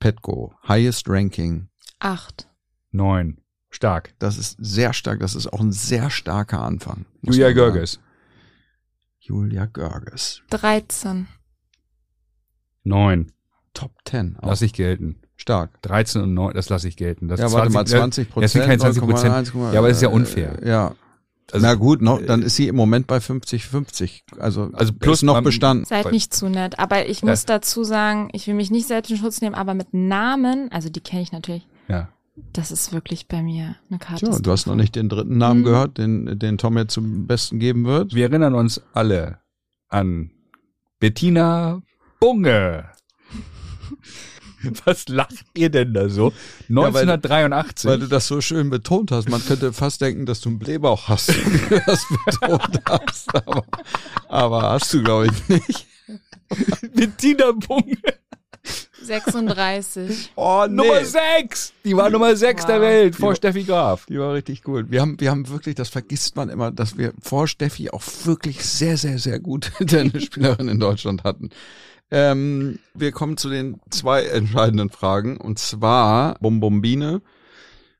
Petko, highest ranking. Acht. Neun. Stark. Das ist sehr stark. Das ist auch ein sehr starker Anfang. Julia. Görges. Julia Görges. 13. Neun. Top 10. Auch Lass ich gelten. stark. 13 und 9, das lasse ich gelten. Das Ja, ist warte mal, 20 20 Das sind keine 20 Prozent. 0,1, Ja, aber das ist ja unfair. äh, Ja, Also, Na gut, noch, dann ist sie im Moment bei 50-50. Also, Also plus ist noch bestanden. Seid nicht zu nett. Aber ich muss dazu sagen, ich will mich nicht selbst in Schutz nehmen, aber mit Namen, also die kenne ich natürlich, ja. Das ist wirklich bei mir eine Karte. Tja, du hast noch nicht den dritten Namen Mhm. gehört, den, den Tom jetzt zum Besten geben wird. Wir erinnern uns alle an Bettina Bunge. Was lacht ihr denn da so? weil- 1983. Weil du das so schön betont hast. Man könnte fast denken, dass du einen Blähbauch hast, wenn du das betont hast. Aber, aber hast du, glaube ich, nicht. Bettina Bunge. 36. Oh, Nummer 6. Die war Nummer 6 der Wow. Welt vor Die- Steffi Graf. Die war richtig gut. Wir haben, wir haben wirklich, das vergisst man immer, dass wir vor Steffi auch wirklich sehr, sehr, sehr gute Tennisspielerinnen in Deutschland hatten. Ähm, wir kommen zu den zwei entscheidenden Fragen. Und zwar Bombombine,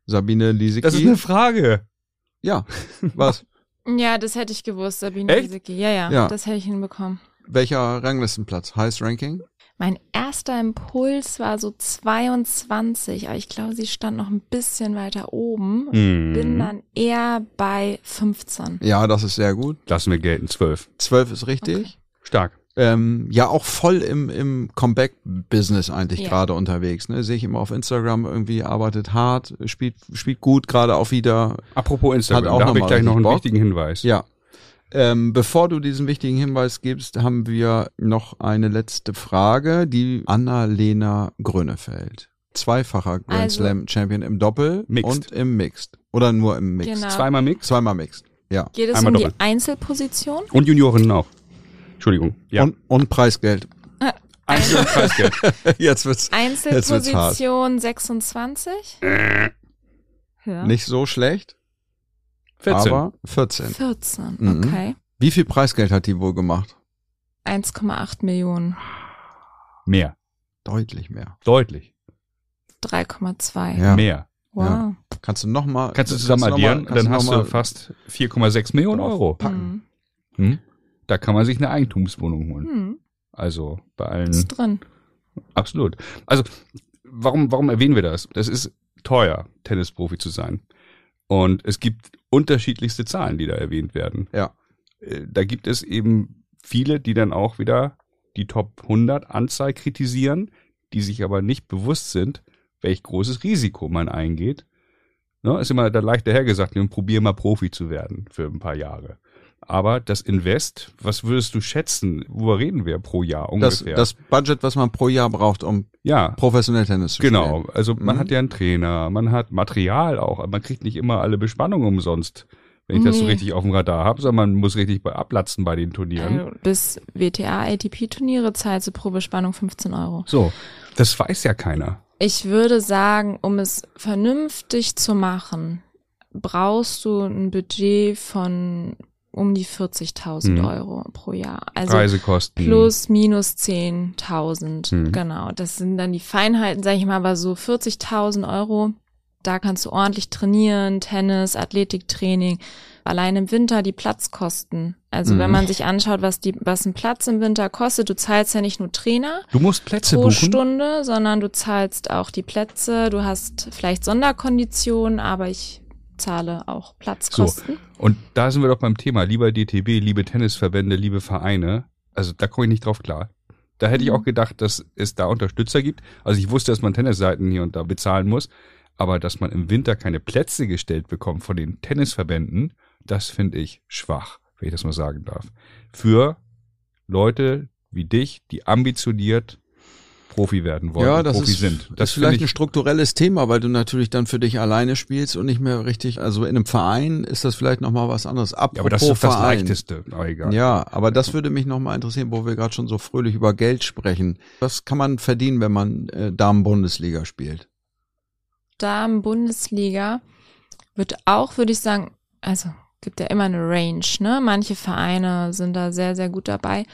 Sabine Lisicki. Das ist eine Frage. ja, was? Ja, das hätte ich gewusst, Sabine Echt? Lisicki. Ja, ja, Ja. das hätte ich hinbekommen. Welcher Ranglistenplatz? Highest Ranking? Mein erster Impuls war so 22, aber ich glaube, sie stand noch ein bisschen weiter oben. Mhm. Bin dann eher bei 15. Ja, das ist sehr gut. Lassen wir gelten. 12. Zwölf ist richtig. Okay. Stark. Ähm, ja, auch voll im, im Comeback-Business eigentlich Ja. gerade unterwegs. Ne? Sehe ich immer auf Instagram irgendwie, arbeitet hart, spielt, spielt gut, gerade auch wieder Apropos Instagram, Hat auch da habe ich gleich noch einen Bock. wichtigen Hinweis. Ja. Ähm, bevor du diesen wichtigen Hinweis gibst, haben wir noch eine letzte Frage, die Anna-Lena Grönefeld. Zweifacher Grand Also- Slam Champion im Doppel Mixed. und im Mixed. Oder nur im Mixed? Genau. Zweimal Mix Zweimal Mixed. Ja. Geht es Einmal um doppelt. die Einzelposition? und Juniorinnen auch. Entschuldigung. Ja. Und, und Preisgeld. Einzel- und Preisgeld. Jetzt wird's Einzelposition 26? Ja. nicht so schlecht, 14. aber 14. 14, Mhm. okay. Wie viel Preisgeld hat die wohl gemacht? 1,8 Millionen. Mehr. Deutlich mehr. Deutlich. 3,2. Ja. Mehr. Wow. Ja. Kannst du noch mal Kannst du zusammen addieren, kannst dann hast mal du fast 4,6 Millionen Euro. packen. Mhm. Hm? Da kann man sich eine Eigentumswohnung holen. Hm. Also bei Mhm. allen. Ist drin. Absolut. Also, warum, warum erwähnen wir das? Das ist teuer, Tennisprofi zu sein. Und es gibt unterschiedlichste Zahlen, die da erwähnt werden. Ja. Äh, Da gibt es eben viele, die dann auch wieder die Top 100 Anzahl kritisieren, die sich aber nicht bewusst sind, welch großes Risiko man eingeht. Ne, ist immer da leicht dahergesagt, probier mal Profi zu werden für ein paar Jahre. Aber das Invest, was würdest du schätzen? Worüber reden wir pro Jahr Das, ungefähr? das Budget, was man pro Jahr braucht, um ja, professionell Tennis zu Genau, spielen. also man Mhm. hat ja einen Trainer, man hat Material auch, man kriegt nicht immer alle Bespannungen umsonst, wenn ich das so Nee. richtig auf dem Radar habe, sondern man muss richtig bei ablatzen bei den Turnieren. Also bis WTA ATP-Turniere zahlst du pro Bespannung 15 Euro. So, das weiß ja keiner. Ich würde sagen, um es vernünftig zu machen, brauchst du ein Budget von um die 40.000 Mhm. Euro pro Jahr. Also Reisekosten. plus minus 10.000. Mhm. Genau. Das sind dann die Feinheiten, sage ich mal, aber so 40.000 Euro. Da kannst du ordentlich trainieren, Tennis, Athletiktraining. Allein im Winter die Platzkosten. Also Mhm. wenn man sich anschaut, was die, was ein Platz im Winter kostet, du zahlst ja nicht nur Trainer, Du musst Plätze pro buchen. Stunde, sondern du zahlst auch die Plätze, du hast vielleicht Sonderkonditionen, aber ich zahle auch Platzkosten. Und da sind wir doch beim Thema, lieber DTB, liebe Tennisverbände, liebe Vereine. Also da komme ich nicht drauf klar. Da hätte ich Mhm. auch gedacht, dass es da Unterstützer gibt. Also ich wusste, dass man Tennisseiten hier und da bezahlen muss. Aber dass man im Winter keine Plätze gestellt bekommt von den Tennisverbänden, das finde ich schwach, wenn ich das mal sagen darf. Für Leute, wie dich, die ambitioniert Profi werden wollen, Ja, das Profi ist, sind. das ist vielleicht ein strukturelles Thema, weil du natürlich dann für dich alleine spielst und nicht mehr richtig, also in einem Verein ist das vielleicht nochmal was anderes. Apropos ja, aber das ist doch das Verein. Leichteste. Aber egal. Ja, aber das würde mich nochmal interessieren, wo wir gerade schon so fröhlich über Geld sprechen. Was kann man verdienen, wenn man äh, Damen-Bundesliga spielt? Damen-Bundesliga wird auch, würde ich sagen, also gibt ja immer eine Range, ne? Manche Vereine sind da sehr, sehr gut dabei.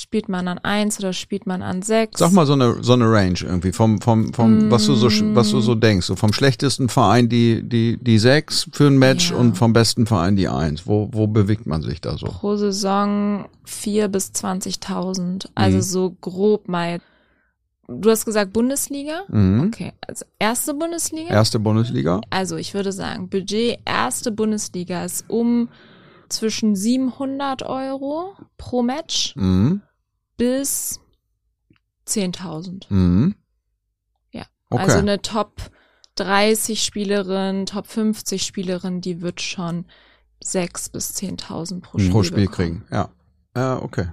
Spielt man an eins oder spielt man an sechs? Sag mal so eine so eine Range irgendwie vom vom vom was du so sch- was du so denkst, so vom schlechtesten Verein die die die sechs für ein Match Ja. und vom besten Verein die eins. Wo wo bewegt man sich da so? pro Saison vier bis 20.000. Also Mhm. so grob mal. Du hast gesagt Bundesliga? Mhm. Okay, also erste Bundesliga? Erste Bundesliga? Also ich würde sagen, Budget erste Bundesliga ist um zwischen 700 Euro pro Match Mhm. Bis 10.000. Mhm. Ja. Okay. Also eine Top 30 Spielerin, Top 50 Spielerin, die wird schon 6 bis 10.000 pro Spiel, pro Spiel bekommen. kriegen. Ja. Ja, okay.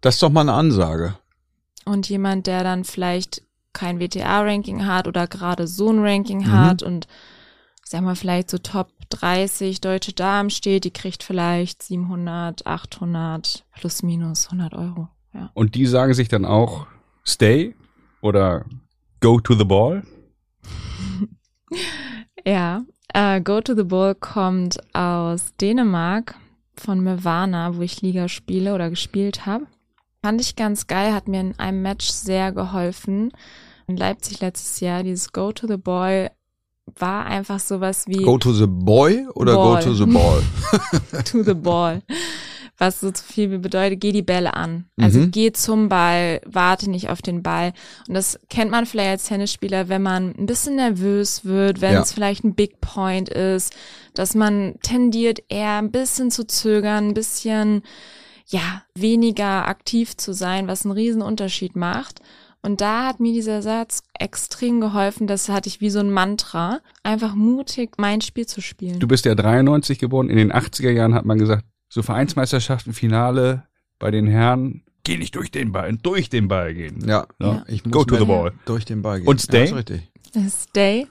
Das ist doch mal eine Ansage. Und jemand, der dann vielleicht kein WTA-Ranking hat oder gerade so ein Ranking Mhm. hat und sag mal vielleicht so Top 30 deutsche Damen steht, die kriegt vielleicht 700, 800 plus minus 100 Euro. Ja. Und die sagen sich dann auch stay oder go to the ball. Ja, äh, Go to the Ball kommt aus Dänemark von Mevana, wo ich Liga spiele oder gespielt habe. Fand ich ganz geil, hat mir in einem Match sehr geholfen. In Leipzig letztes Jahr, dieses Go to the Ball war einfach sowas wie Go to the boy oder Ball. go to the ball? to the ball. Was so viel bedeutet, geh die Bälle an. Also Mhm. geh zum Ball, warte nicht auf den Ball. Und das kennt man vielleicht als Tennisspieler, wenn man ein bisschen nervös wird, wenn Ja. es vielleicht ein Big Point ist, dass man tendiert eher ein bisschen zu zögern, ein bisschen, ja, weniger aktiv zu sein, was einen riesen Unterschied macht. Und da hat mir dieser Satz extrem geholfen. Das hatte ich wie so ein Mantra. Einfach mutig mein Spiel zu spielen. Du bist ja 93 geboren. In den 80er Jahren hat man gesagt, so Vereinsmeisterschaften, Finale bei den Herren, geh nicht durch den Ball, durch den Ball gehen. Ja, Ja. ich muss Go to the ball. durch den Ball gehen. Und stay? Ja, ist richtig. Stay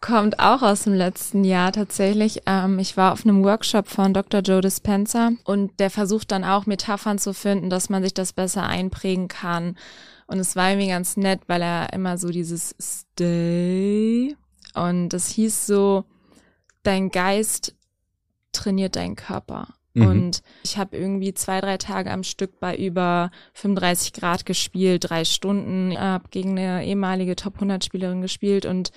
kommt auch aus dem letzten Jahr tatsächlich. Ähm, ich war auf einem Workshop von Dr. Joe Dispenza und der versucht dann auch Metaphern zu finden, dass man sich das besser einprägen kann. Und es war irgendwie ganz nett, weil er immer so dieses Stay und das hieß so, dein Geist trainiert deinen Körper. Mhm. Und ich habe irgendwie zwei, drei Tage am Stück bei über 35 Grad gespielt, drei Stunden, habe gegen eine ehemalige Top 100 Spielerin gespielt und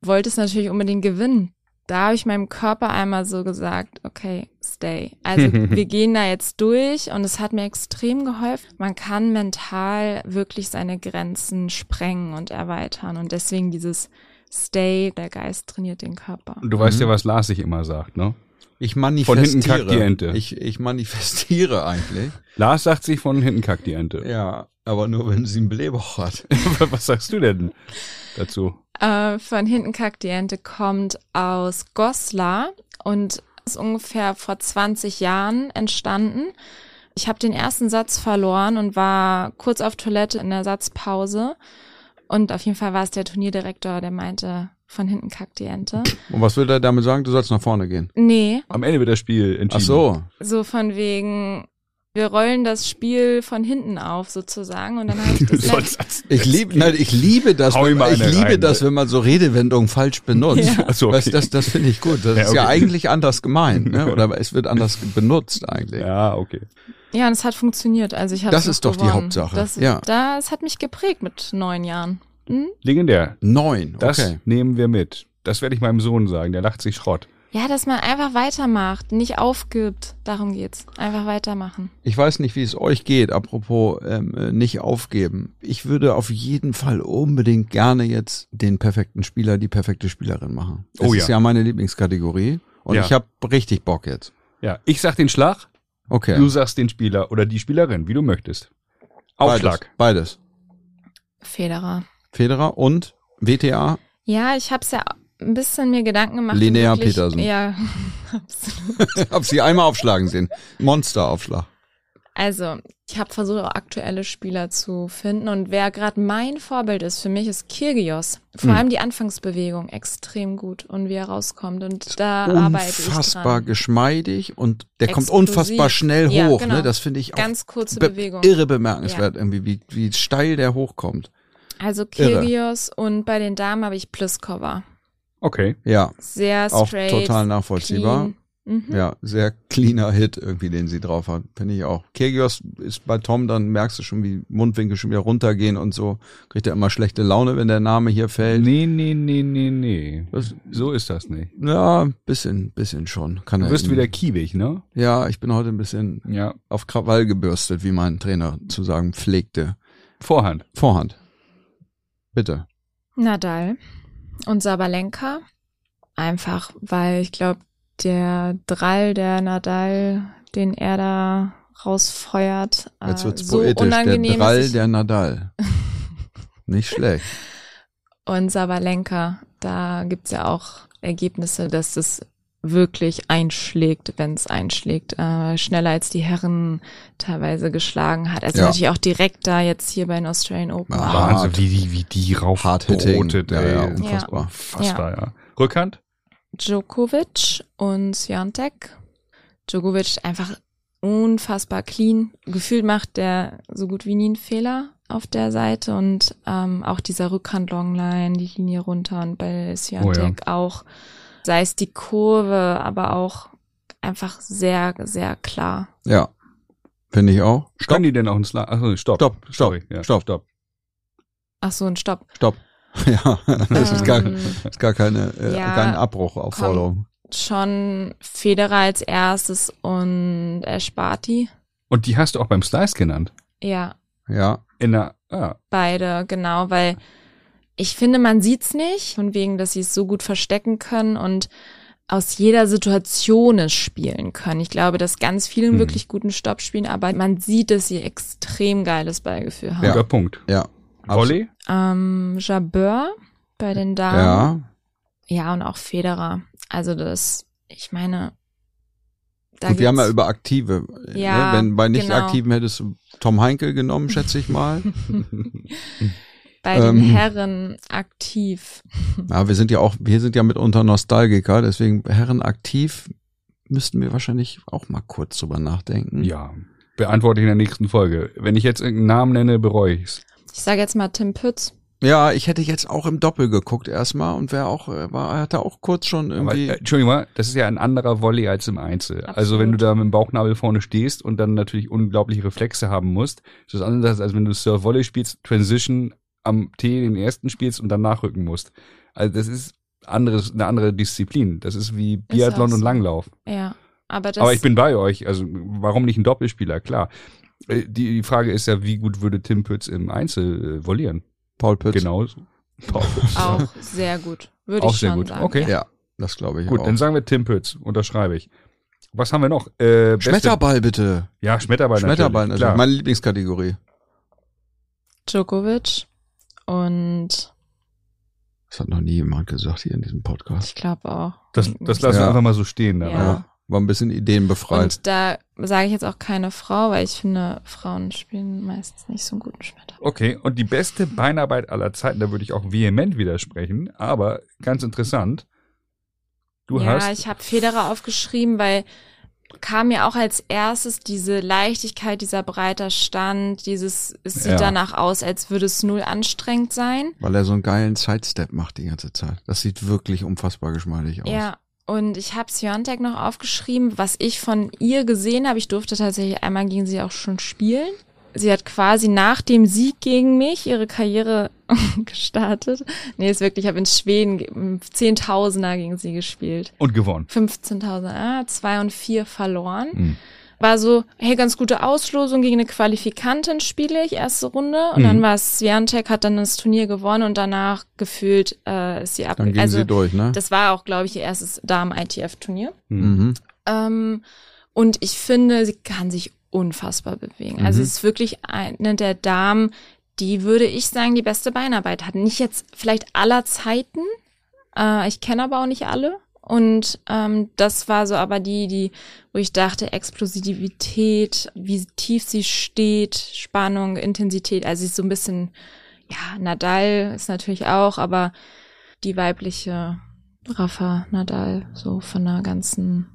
wollte es natürlich unbedingt gewinnen. Da habe ich meinem Körper einmal so gesagt, okay, stay. Also wir gehen da jetzt durch und es hat mir extrem geholfen. Man kann mental wirklich seine Grenzen sprengen und erweitern und deswegen dieses Stay, der Geist trainiert den Körper. Und du weißt Mhm. ja, was Lars sich immer sagt, ne? Ich Von manifestiere. hinten kackt die Ente. Ich, ich manifestiere eigentlich. Lars sagt sich von hinten kackt die Ente. Ja, aber nur wenn sie einen Blähbauch hat. was sagst du denn dazu? Äh, von hinten kackt die Ente kommt aus Goslar und ist ungefähr vor 20 Jahren entstanden. Ich habe den ersten Satz verloren und war kurz auf Toilette in der Satzpause. Und auf jeden Fall war es der Turnierdirektor, der meinte, von hinten kackt die Ente. Und was will er damit sagen? Du sollst nach vorne gehen. Nee, Am Ende wird das Spiel entschieden. Ach so. so von wegen, wir rollen das Spiel von hinten auf sozusagen. Und dann habe ich Du das sollst als Ich liebe, nein, ich liebe das, Hau wenn, mal ich liebe rein, das, wenn man so Redewendungen falsch benutzt. Ja. Ach so, Weißt, okay. das, das finde ich gut. Das Ja, ist ja okay. eigentlich anders gemeint, ne? Oder es wird anders benutzt eigentlich. Ja, okay. Ja, und es hat funktioniert. Also ich habe Das ist doch die Hauptsache, Das, ja. das hat mich geprägt mit neun Jahren. Hm? Legendär. Neun, Das okay. nehmen wir mit. Das werde ich meinem Sohn sagen. Der lacht sich Schrott. Ja, dass man einfach weitermacht, nicht aufgibt. Darum geht's. Einfach weitermachen. Ich weiß nicht, wie es euch geht, apropos ähm, äh, nicht aufgeben. Ich würde auf jeden Fall unbedingt gerne jetzt den perfekten Spieler, die perfekte Spielerin machen. Das Oh ist ja. ja meine Lieblingskategorie. Und Ja. ich habe richtig Bock jetzt. Ja, ich sag den Schlag, Okay. du sagst den Spieler oder die Spielerin, wie du möchtest. Aufschlag. Beides. Beides. Federer. Federer und WTA. Ja, ich hab's ja ein bisschen mir Gedanken gemacht. Linnea wirklich- Petersen. Ja, absolut. Hab sie einmal aufschlagen sehen. Monsteraufschlag. Also, ich habe versucht, auch aktuelle Spieler zu finden. Und wer gerade mein Vorbild ist, für mich ist Kirgios. Vor Hm. allem die Anfangsbewegung extrem gut und wie er rauskommt. Und da arbeite ich Unfassbar geschmeidig und der kommt Explosiv. unfassbar schnell Ja, hoch. genau. Ne? Das finde ich auch Ganz kurze be Bewegung. irre bemerkenswert, irgendwie, wie, wie steil der hochkommt. Also Kirgios und bei den Damen habe ich Pliskova. Okay. Ja, Sehr auch straight. total nachvollziehbar. clean. Mhm. Ja, sehr cleaner Hit irgendwie, den sie drauf hat. Finde ich auch. Kyrgios ist bei Tom, dann merkst du schon, wie Mundwinkel schon wieder runtergehen und so. Kriegt er immer schlechte Laune, wenn der Name hier fällt. Nee, nee, nee, nee, nee. Was? So ist das nicht. Ja, bisschen, bisschen schon. Kann Du er wirst wieder kiewig, ne? Ja, ich bin heute ein bisschen Ja. auf Krawall gebürstet, wie mein Trainer zu sagen pflegte. Vorhand. Vorhand. Bitte. Nadal und Sabalenka. Einfach, weil ich glaube, der Drall, der Nadal, den er da rausfeuert, Jetzt äh, wird's so poetisch. Der unangenehm Drall, ist. Ich, der Nadal. Nicht schlecht. und Sabalenka, da gibt's ja auch Ergebnisse, dass das wirklich einschlägt, wenn es einschlägt, äh, schneller als die Herren teilweise geschlagen hat. Also Ja. natürlich auch direkt da jetzt hier bei den Australian Open. Aber Wahnsinn, wie die, wie die rauf Hard brotet, Ja, ey. ja, unfassbar. Unfassbar, ja. Rückhand? Djokovic und Swiatek. Djokovic einfach unfassbar clean. Gefühlt macht der so gut wie nie einen Fehler auf der Seite und ähm, auch dieser Rückhand Longline, die Linie runter und bei Swiatek auch, sei es die Kurve, aber auch einfach sehr, sehr klar. Ja. Finde ich auch. Stopp, Können die denn auch einen Sla Achso, stopp. Stopp, stopp, Sorry, ja. stopp. stopp. Ach so, ein Stopp. stopp. Ja, das ist gar, Ähm, ist gar keine, äh, ja, kein Abbruch auf. Forderung. Schon Federer als erstes und Esparti. Und die hast du auch beim Slice genannt. Ja, Ja, In der, ah, Beide, genau, weil ich finde, man sieht's nicht, von wegen, dass sie es so gut verstecken können und aus jeder Situation es spielen können. Ich glaube, dass ganz viele einen Mhm. wirklich guten Stopp spielen, aber man sieht, dass sie extrem geiles Ballgefühl haben. guter Punkt. ja. Volley? Ähm, Jabeur bei den Damen. Ja, Ja, und auch Federer. Also das, ich meine, da Gut, wir haben ja über Aktive. Ja, ne? Wenn bei nicht genau. Aktiven hättest du Tom Heinkel genommen, schätze ich mal. bei den ähm, Herren aktiv. ja, wir sind ja auch, wir sind ja mitunter Nostalgiker, deswegen Herren aktiv müssten wir wahrscheinlich auch mal kurz drüber nachdenken. Ja. Beantworte ich in der nächsten Folge. Wenn ich jetzt irgendeinen Namen nenne, bereue ich's. Ich sage jetzt mal Tim Pütz. Ja, ich hätte jetzt auch im Doppel geguckt erstmal und wäre auch, äh, war, hatte auch kurz schon Aber, irgendwie. äh, Entschuldigung mal, das ist ja ein anderer Volley als im Einzel. Absolut. Also wenn du da mit dem Bauchnabel vorne stehst und dann natürlich unglaubliche Reflexe haben musst, ist das anders, als wenn du Surf Volley spielst, Transition am T den ersten spielst und dann nachrücken musst. Also das ist anderes, eine andere Disziplin. Das ist wie Biathlon und so. Langlauf. Ja, aber das Aber ich bin bei euch. Also warum nicht ein Doppelspieler? Klar. Äh, Die, die Frage ist ja, wie gut würde Tim Pütz im Einzel äh, vollieren? Paul Pütz. Genau. Paul Pütz. auch sehr gut, würde Auch ich sehr schon gut. sagen. Okay. Ja. Ja, das glaube ich Gut, auch. dann sagen wir Tim Pütz. Unterschreibe ich. Was haben wir noch? Äh, beste- Schmetterball bitte. Ja, Schmetterball, Schmetterball natürlich. natürlich. Meine Lieblingskategorie. Djokovic und Das hat noch nie jemand gesagt hier in diesem Podcast. ich glaube auch. Das, das lassen wir Ja. einfach mal so stehen. Ja. aber- War ein bisschen ideenbefreit. Und da sage ich jetzt auch keine Frau, weil ich finde, Frauen spielen meistens nicht so einen guten Schmetter. Okay, und die beste Beinarbeit aller Zeiten, da würde ich auch vehement widersprechen, aber ganz interessant. Du ja, hast ich habe Federer aufgeschrieben, weil kam mir auch als erstes diese Leichtigkeit, dieser breiter Stand, dieses, es sieht Ja. danach aus, als würde es null anstrengend sein. Weil er so einen geilen Sidestep macht die ganze Zeit. Das sieht wirklich unfassbar geschmeidig aus. Ja, und ich habe Swiatek noch aufgeschrieben, was ich von ihr gesehen habe. Ich durfte tatsächlich einmal gegen sie auch schon spielen. Sie hat quasi nach dem Sieg gegen mich ihre Karriere gestartet. Nee, ist wirklich, ich habe in Schweden Zehntausender gegen sie gespielt. und gewonnen. 15.000, ah, zwei und vier verloren. Mhm. War so, hey, ganz gute Auslosung gegen eine Qualifikantin spiele ich, erste Runde. Und Mhm. dann war es, Swiatek hat dann das Turnier gewonnen und danach gefühlt äh, ist sie ab. Dann gehen also, sie durch, ne? das war auch, glaube ich, ihr erstes Damen-ITF-Turnier. mhm. Ähm, und ich finde, sie kann sich unfassbar bewegen. Also Mhm. es ist wirklich eine der Damen, die würde ich sagen, die beste Beinarbeit hat. Nicht jetzt vielleicht aller Zeiten. Äh, ich kenne aber auch nicht alle. Und ähm, das war so aber die, die, wo ich dachte, Explosivität, wie tief sie steht, Spannung, Intensität, also sie ist so ein bisschen, ja, Nadal ist natürlich auch, aber die weibliche Rafa Nadal, so von der ganzen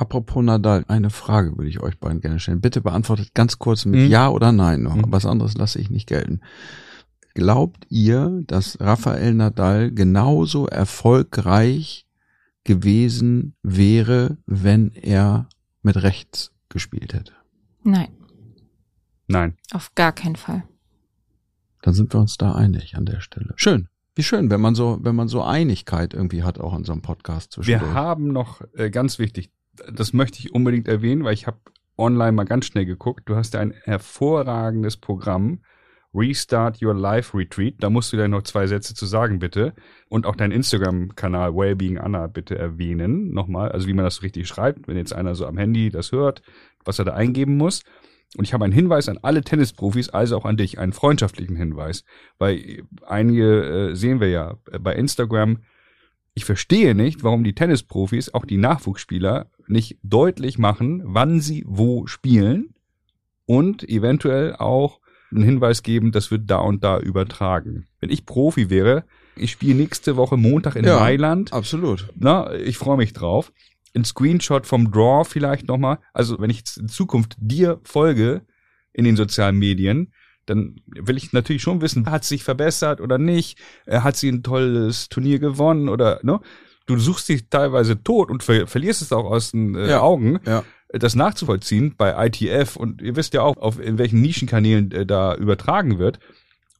Apropos Nadal, eine Frage würde ich euch beiden gerne stellen. Bitte beantwortet ganz kurz mit Mhm. Ja oder Nein noch. Mhm. Was anderes lasse ich nicht gelten. Glaubt ihr, dass Rafael Nadal genauso erfolgreich gewesen wäre, wenn er mit rechts gespielt hätte? Nein, Nein. auf gar keinen Fall. Dann sind wir uns da einig an der Stelle. Schön. Wie schön, wenn man so, wenn man so Einigkeit irgendwie hat, auch in so einem Podcast zwischendurch. Wir haben noch, äh, ganz wichtig, das möchte ich unbedingt erwähnen, weil ich habe online mal ganz schnell geguckt. Du hast ja ein hervorragendes Programm, Restart Your Life Retreat. Da musst du dir noch zwei Sätze zu sagen, bitte. Und auch deinen Instagram-Kanal Wellbeing Anna bitte erwähnen. Nochmal, also wie man das so richtig schreibt, wenn jetzt einer so am Handy das hört, was er da eingeben muss. Und ich habe einen Hinweis an alle Tennisprofis, also auch an dich, einen freundschaftlichen Hinweis. Weil einige äh, sehen wir ja äh, bei Instagram, ich verstehe nicht, warum die Tennisprofis, auch die Nachwuchsspieler, nicht deutlich machen, wann sie wo spielen und eventuell auch einen Hinweis geben, das wird da und da übertragen. Wenn ich Profi wäre, ich spiele nächste Woche Montag in Ja. Mailand, Absolut. na, ich freue mich drauf. Ein Screenshot vom Draw vielleicht nochmal. Also wenn ich in Zukunft dir folge in den sozialen Medien, dann will ich natürlich schon wissen, hat sich verbessert oder nicht, Äh, hat sie ein tolles Turnier gewonnen oder ne? Du suchst dich teilweise tot und ver verlierst es auch aus den äh, Ja. Augen, Ja. das nachzuvollziehen bei ITF und ihr wisst ja auch, auf in welchen Nischenkanälen äh, da übertragen wird.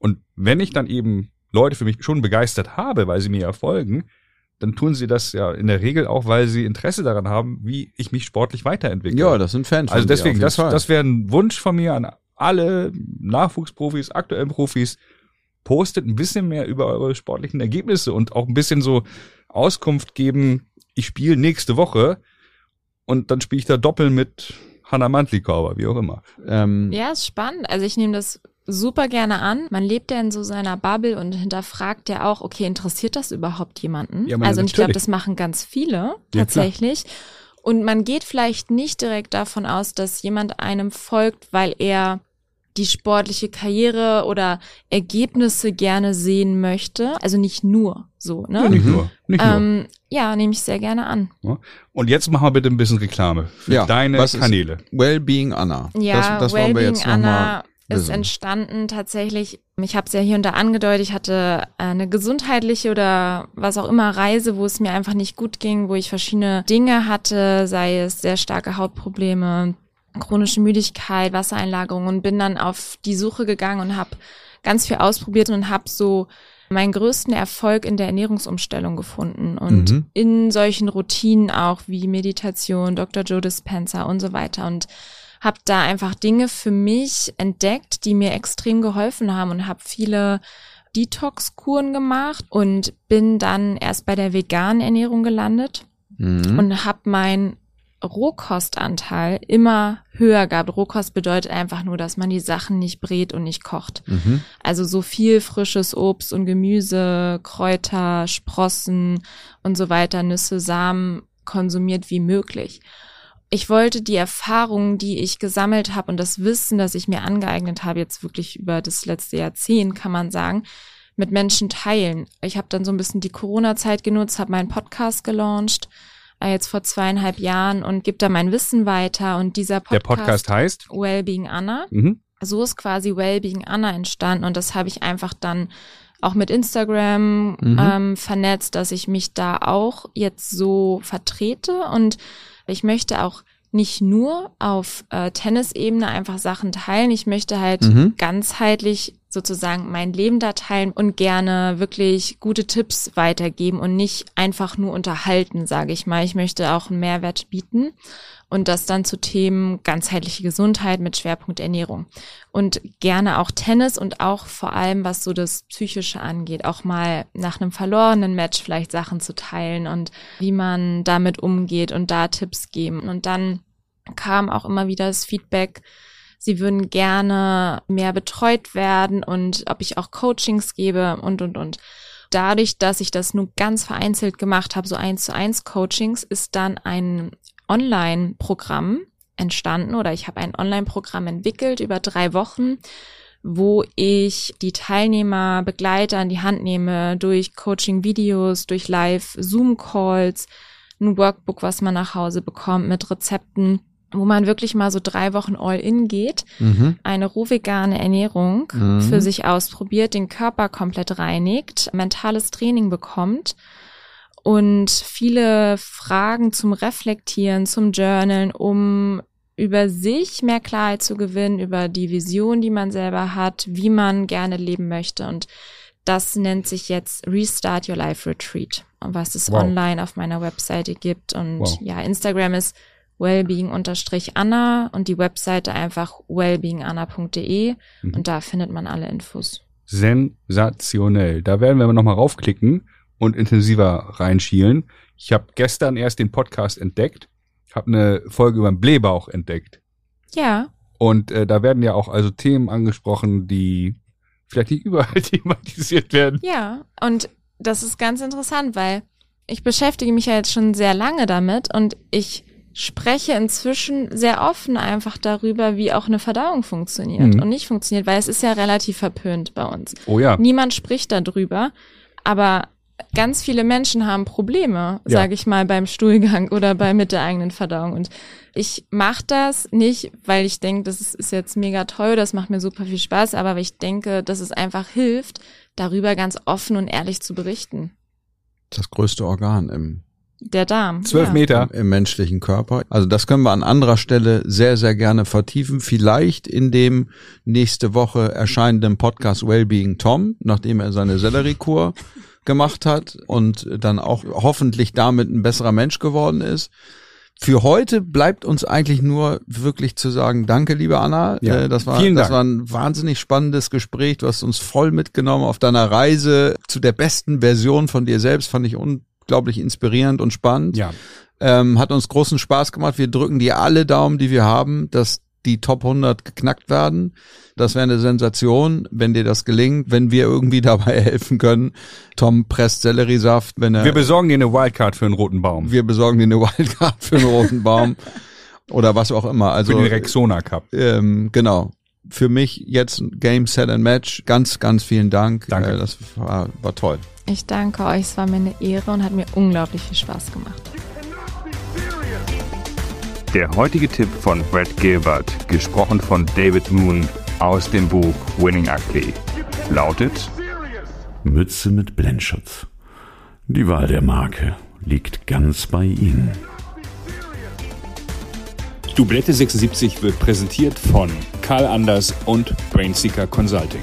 Und wenn ich dann eben Leute für mich schon begeistert habe, weil sie mir ja folgen, dann tun sie das ja in der Regel auch, weil sie Interesse daran haben, wie ich mich sportlich weiterentwickle. Ja, das sind Fans. also deswegen, das, das wäre ein Wunsch von mir an alle Nachwuchsprofis, aktuellen Profis. Postet ein bisschen mehr über eure sportlichen Ergebnisse und auch ein bisschen so Auskunft geben. Ich spiele nächste Woche und dann spiele ich da doppelt mit Hanna Mantlikauer, wie auch immer. ähm, Ja, ist spannend. Also ich nehme das super gerne an. Man lebt ja in so seiner Bubble und hinterfragt ja auch, okay, interessiert das überhaupt jemanden? Ja, also ich glaube, das machen ganz viele tatsächlich. und man geht vielleicht nicht direkt davon aus, dass jemand einem folgt, weil er die sportliche Karriere oder Ergebnisse gerne sehen möchte. Also nicht nur so, ne? Ja, nicht Mhm. nur. Nicht nur. Ähm, ja, nehme ich sehr gerne an. Und jetzt machen wir bitte ein bisschen Reklame für Ja, deine Kanäle. Wellbeing Anna. Ja, das, das wollen wir Wellbeing Anna mal ist wissen. entstanden tatsächlich. Ich habe es ja hier und da angedeutet. Ich hatte eine gesundheitliche oder was auch immer Reise, wo es mir einfach nicht gut ging, wo ich verschiedene Dinge hatte, sei es sehr starke Hautprobleme, chronische Müdigkeit, Wassereinlagerung und bin dann auf die Suche gegangen und habe ganz viel ausprobiert und habe so meinen größten Erfolg in der Ernährungsumstellung gefunden und Mhm. in solchen Routinen auch wie Meditation, Dr. Joe Dispenza und so weiter und habe da einfach Dinge für mich entdeckt, die mir extrem geholfen haben und habe viele Detox-Kuren gemacht und bin dann erst bei der veganen Ernährung gelandet Mhm. und habe meinen Rohkostanteil immer höher gehabt. Rohkost bedeutet einfach nur, dass man die Sachen nicht brät und nicht kocht. Mhm. Also so viel frisches Obst und Gemüse, Kräuter, Sprossen und so weiter, Nüsse, Samen konsumiert wie möglich. Ich wollte die Erfahrungen, die ich gesammelt habe und das Wissen, das ich mir angeeignet habe, jetzt wirklich über das letzte Jahrzehnt, kann man sagen, mit Menschen teilen. Ich habe dann so ein bisschen die Corona-Zeit genutzt, habe meinen Podcast gelauncht, jetzt vor zweieinhalb Jahren und gebe da mein Wissen weiter. Und dieser Der Podcast, Podcast heißt? Wellbeing Anna, Mhm. so ist quasi Wellbeing Anna entstanden und das habe ich einfach dann auch mit Instagram Mhm. ähm, vernetzt, dass ich mich da auch jetzt so vertrete und ich möchte auch nicht nur auf äh, Tennisebene einfach Sachen teilen, ich möchte halt Mhm. ganzheitlich sozusagen mein Leben da teilen und gerne wirklich gute Tipps weitergeben und nicht einfach nur unterhalten, sage ich mal. Ich möchte auch einen Mehrwert bieten und das dann zu Themen ganzheitliche Gesundheit mit Schwerpunkt Ernährung und gerne auch Tennis und auch vor allem was so das psychische angeht, auch mal nach einem verlorenen Match vielleicht Sachen zu teilen und wie man damit umgeht und da Tipps geben und dann kam auch immer wieder das Feedback, sie würden gerne mehr betreut werden und ob ich auch Coachings gebe und, und, und. dadurch, dass ich das nur ganz vereinzelt gemacht habe, so eins zu eins Coachings, ist dann ein Online-Programm entstanden oder ich habe ein Online-Programm entwickelt über drei Wochen, wo ich die Teilnehmer begleite, an die Hand nehme durch Coaching-Videos, durch Live-Zoom-Calls, ein Workbook, was man nach Hause bekommt mit Rezepten wo man wirklich mal so drei Wochen all-in geht, Mhm. eine rohvegane Ernährung Mhm. für sich ausprobiert, den Körper komplett reinigt, mentales Training bekommt und viele Fragen zum Reflektieren, zum Journalen, um über sich mehr Klarheit zu gewinnen, über die Vision, die man selber hat, wie man gerne leben möchte. Und das nennt sich jetzt Restart Your Life Retreat, was es Wow. online auf meiner Webseite gibt. Und Wow. ja, Instagram ist wellbeing-anna und die Webseite einfach wellbeinganna.de Mhm. und da findet man alle Infos. Sensationell. Da werden wir nochmal raufklicken und intensiver reinschielen. Ich habe gestern erst den Podcast entdeckt, habe eine Folge über den Blähbauch entdeckt. Ja, Und äh, da werden ja auch also Themen angesprochen, die vielleicht nicht überall thematisiert werden. ja. Und das ist ganz interessant, weil ich beschäftige mich ja jetzt schon sehr lange damit und ich spreche inzwischen sehr offen einfach darüber, wie auch eine Verdauung funktioniert Mhm. und nicht funktioniert, weil es ist ja relativ verpönt bei uns. Oh ja. Niemand spricht darüber, aber ganz viele Menschen haben Probleme, Ja. sage ich mal, beim Stuhlgang oder bei mit der eigenen Verdauung. Und ich mache das nicht, weil ich denke, das ist, ist jetzt mega toll, das macht mir super viel Spaß, aber weil ich denke, dass es einfach hilft, darüber ganz offen und ehrlich zu berichten. Das größte Organ im Der Darm. Zwölf ja. Meter. im menschlichen Körper. Also das können wir an anderer Stelle sehr, sehr gerne vertiefen. Vielleicht in dem nächste Woche erscheinenden Podcast Wellbeing Tom, nachdem er seine Selleriekur gemacht hat und dann auch hoffentlich damit ein besserer Mensch geworden ist. Für heute bleibt uns eigentlich nur wirklich zu sagen, danke, liebe Anna. Ja, Äh, das war, vielen das war ein wahnsinnig spannendes Gespräch. Du hast uns voll mitgenommen auf deiner Reise zu der besten Version von dir selbst. Fand ich unglaublich inspirierend und spannend. Ja. Ähm, hat uns großen Spaß gemacht. Wir drücken dir alle Daumen, die wir haben, dass die Top 100 geknackt werden. Das wäre eine Sensation, wenn dir das gelingt, wenn wir irgendwie dabei helfen können. Tom presst Selleriesaft, wenn er, Wir besorgen dir eine Wildcard für einen roten Baum. wir besorgen dir eine Wildcard für einen roten Baum oder was auch immer. für Also den Rexona Cup. ähm, genau. Für mich jetzt ein Game Set and Match. Ganz, ganz vielen Dank. Danke. Äh, das war, war toll. Ich danke euch, es war mir eine Ehre und hat mir unglaublich viel Spaß gemacht. Der heutige Tipp von Brad Gilbert, gesprochen von David Moon aus dem Buch Winning Ugly, lautet Mütze mit Blendschutz. Die Wahl der Marke liegt ganz bei Ihnen. Dublette 76 wird präsentiert von Karl Anders und Brainseeker Consulting.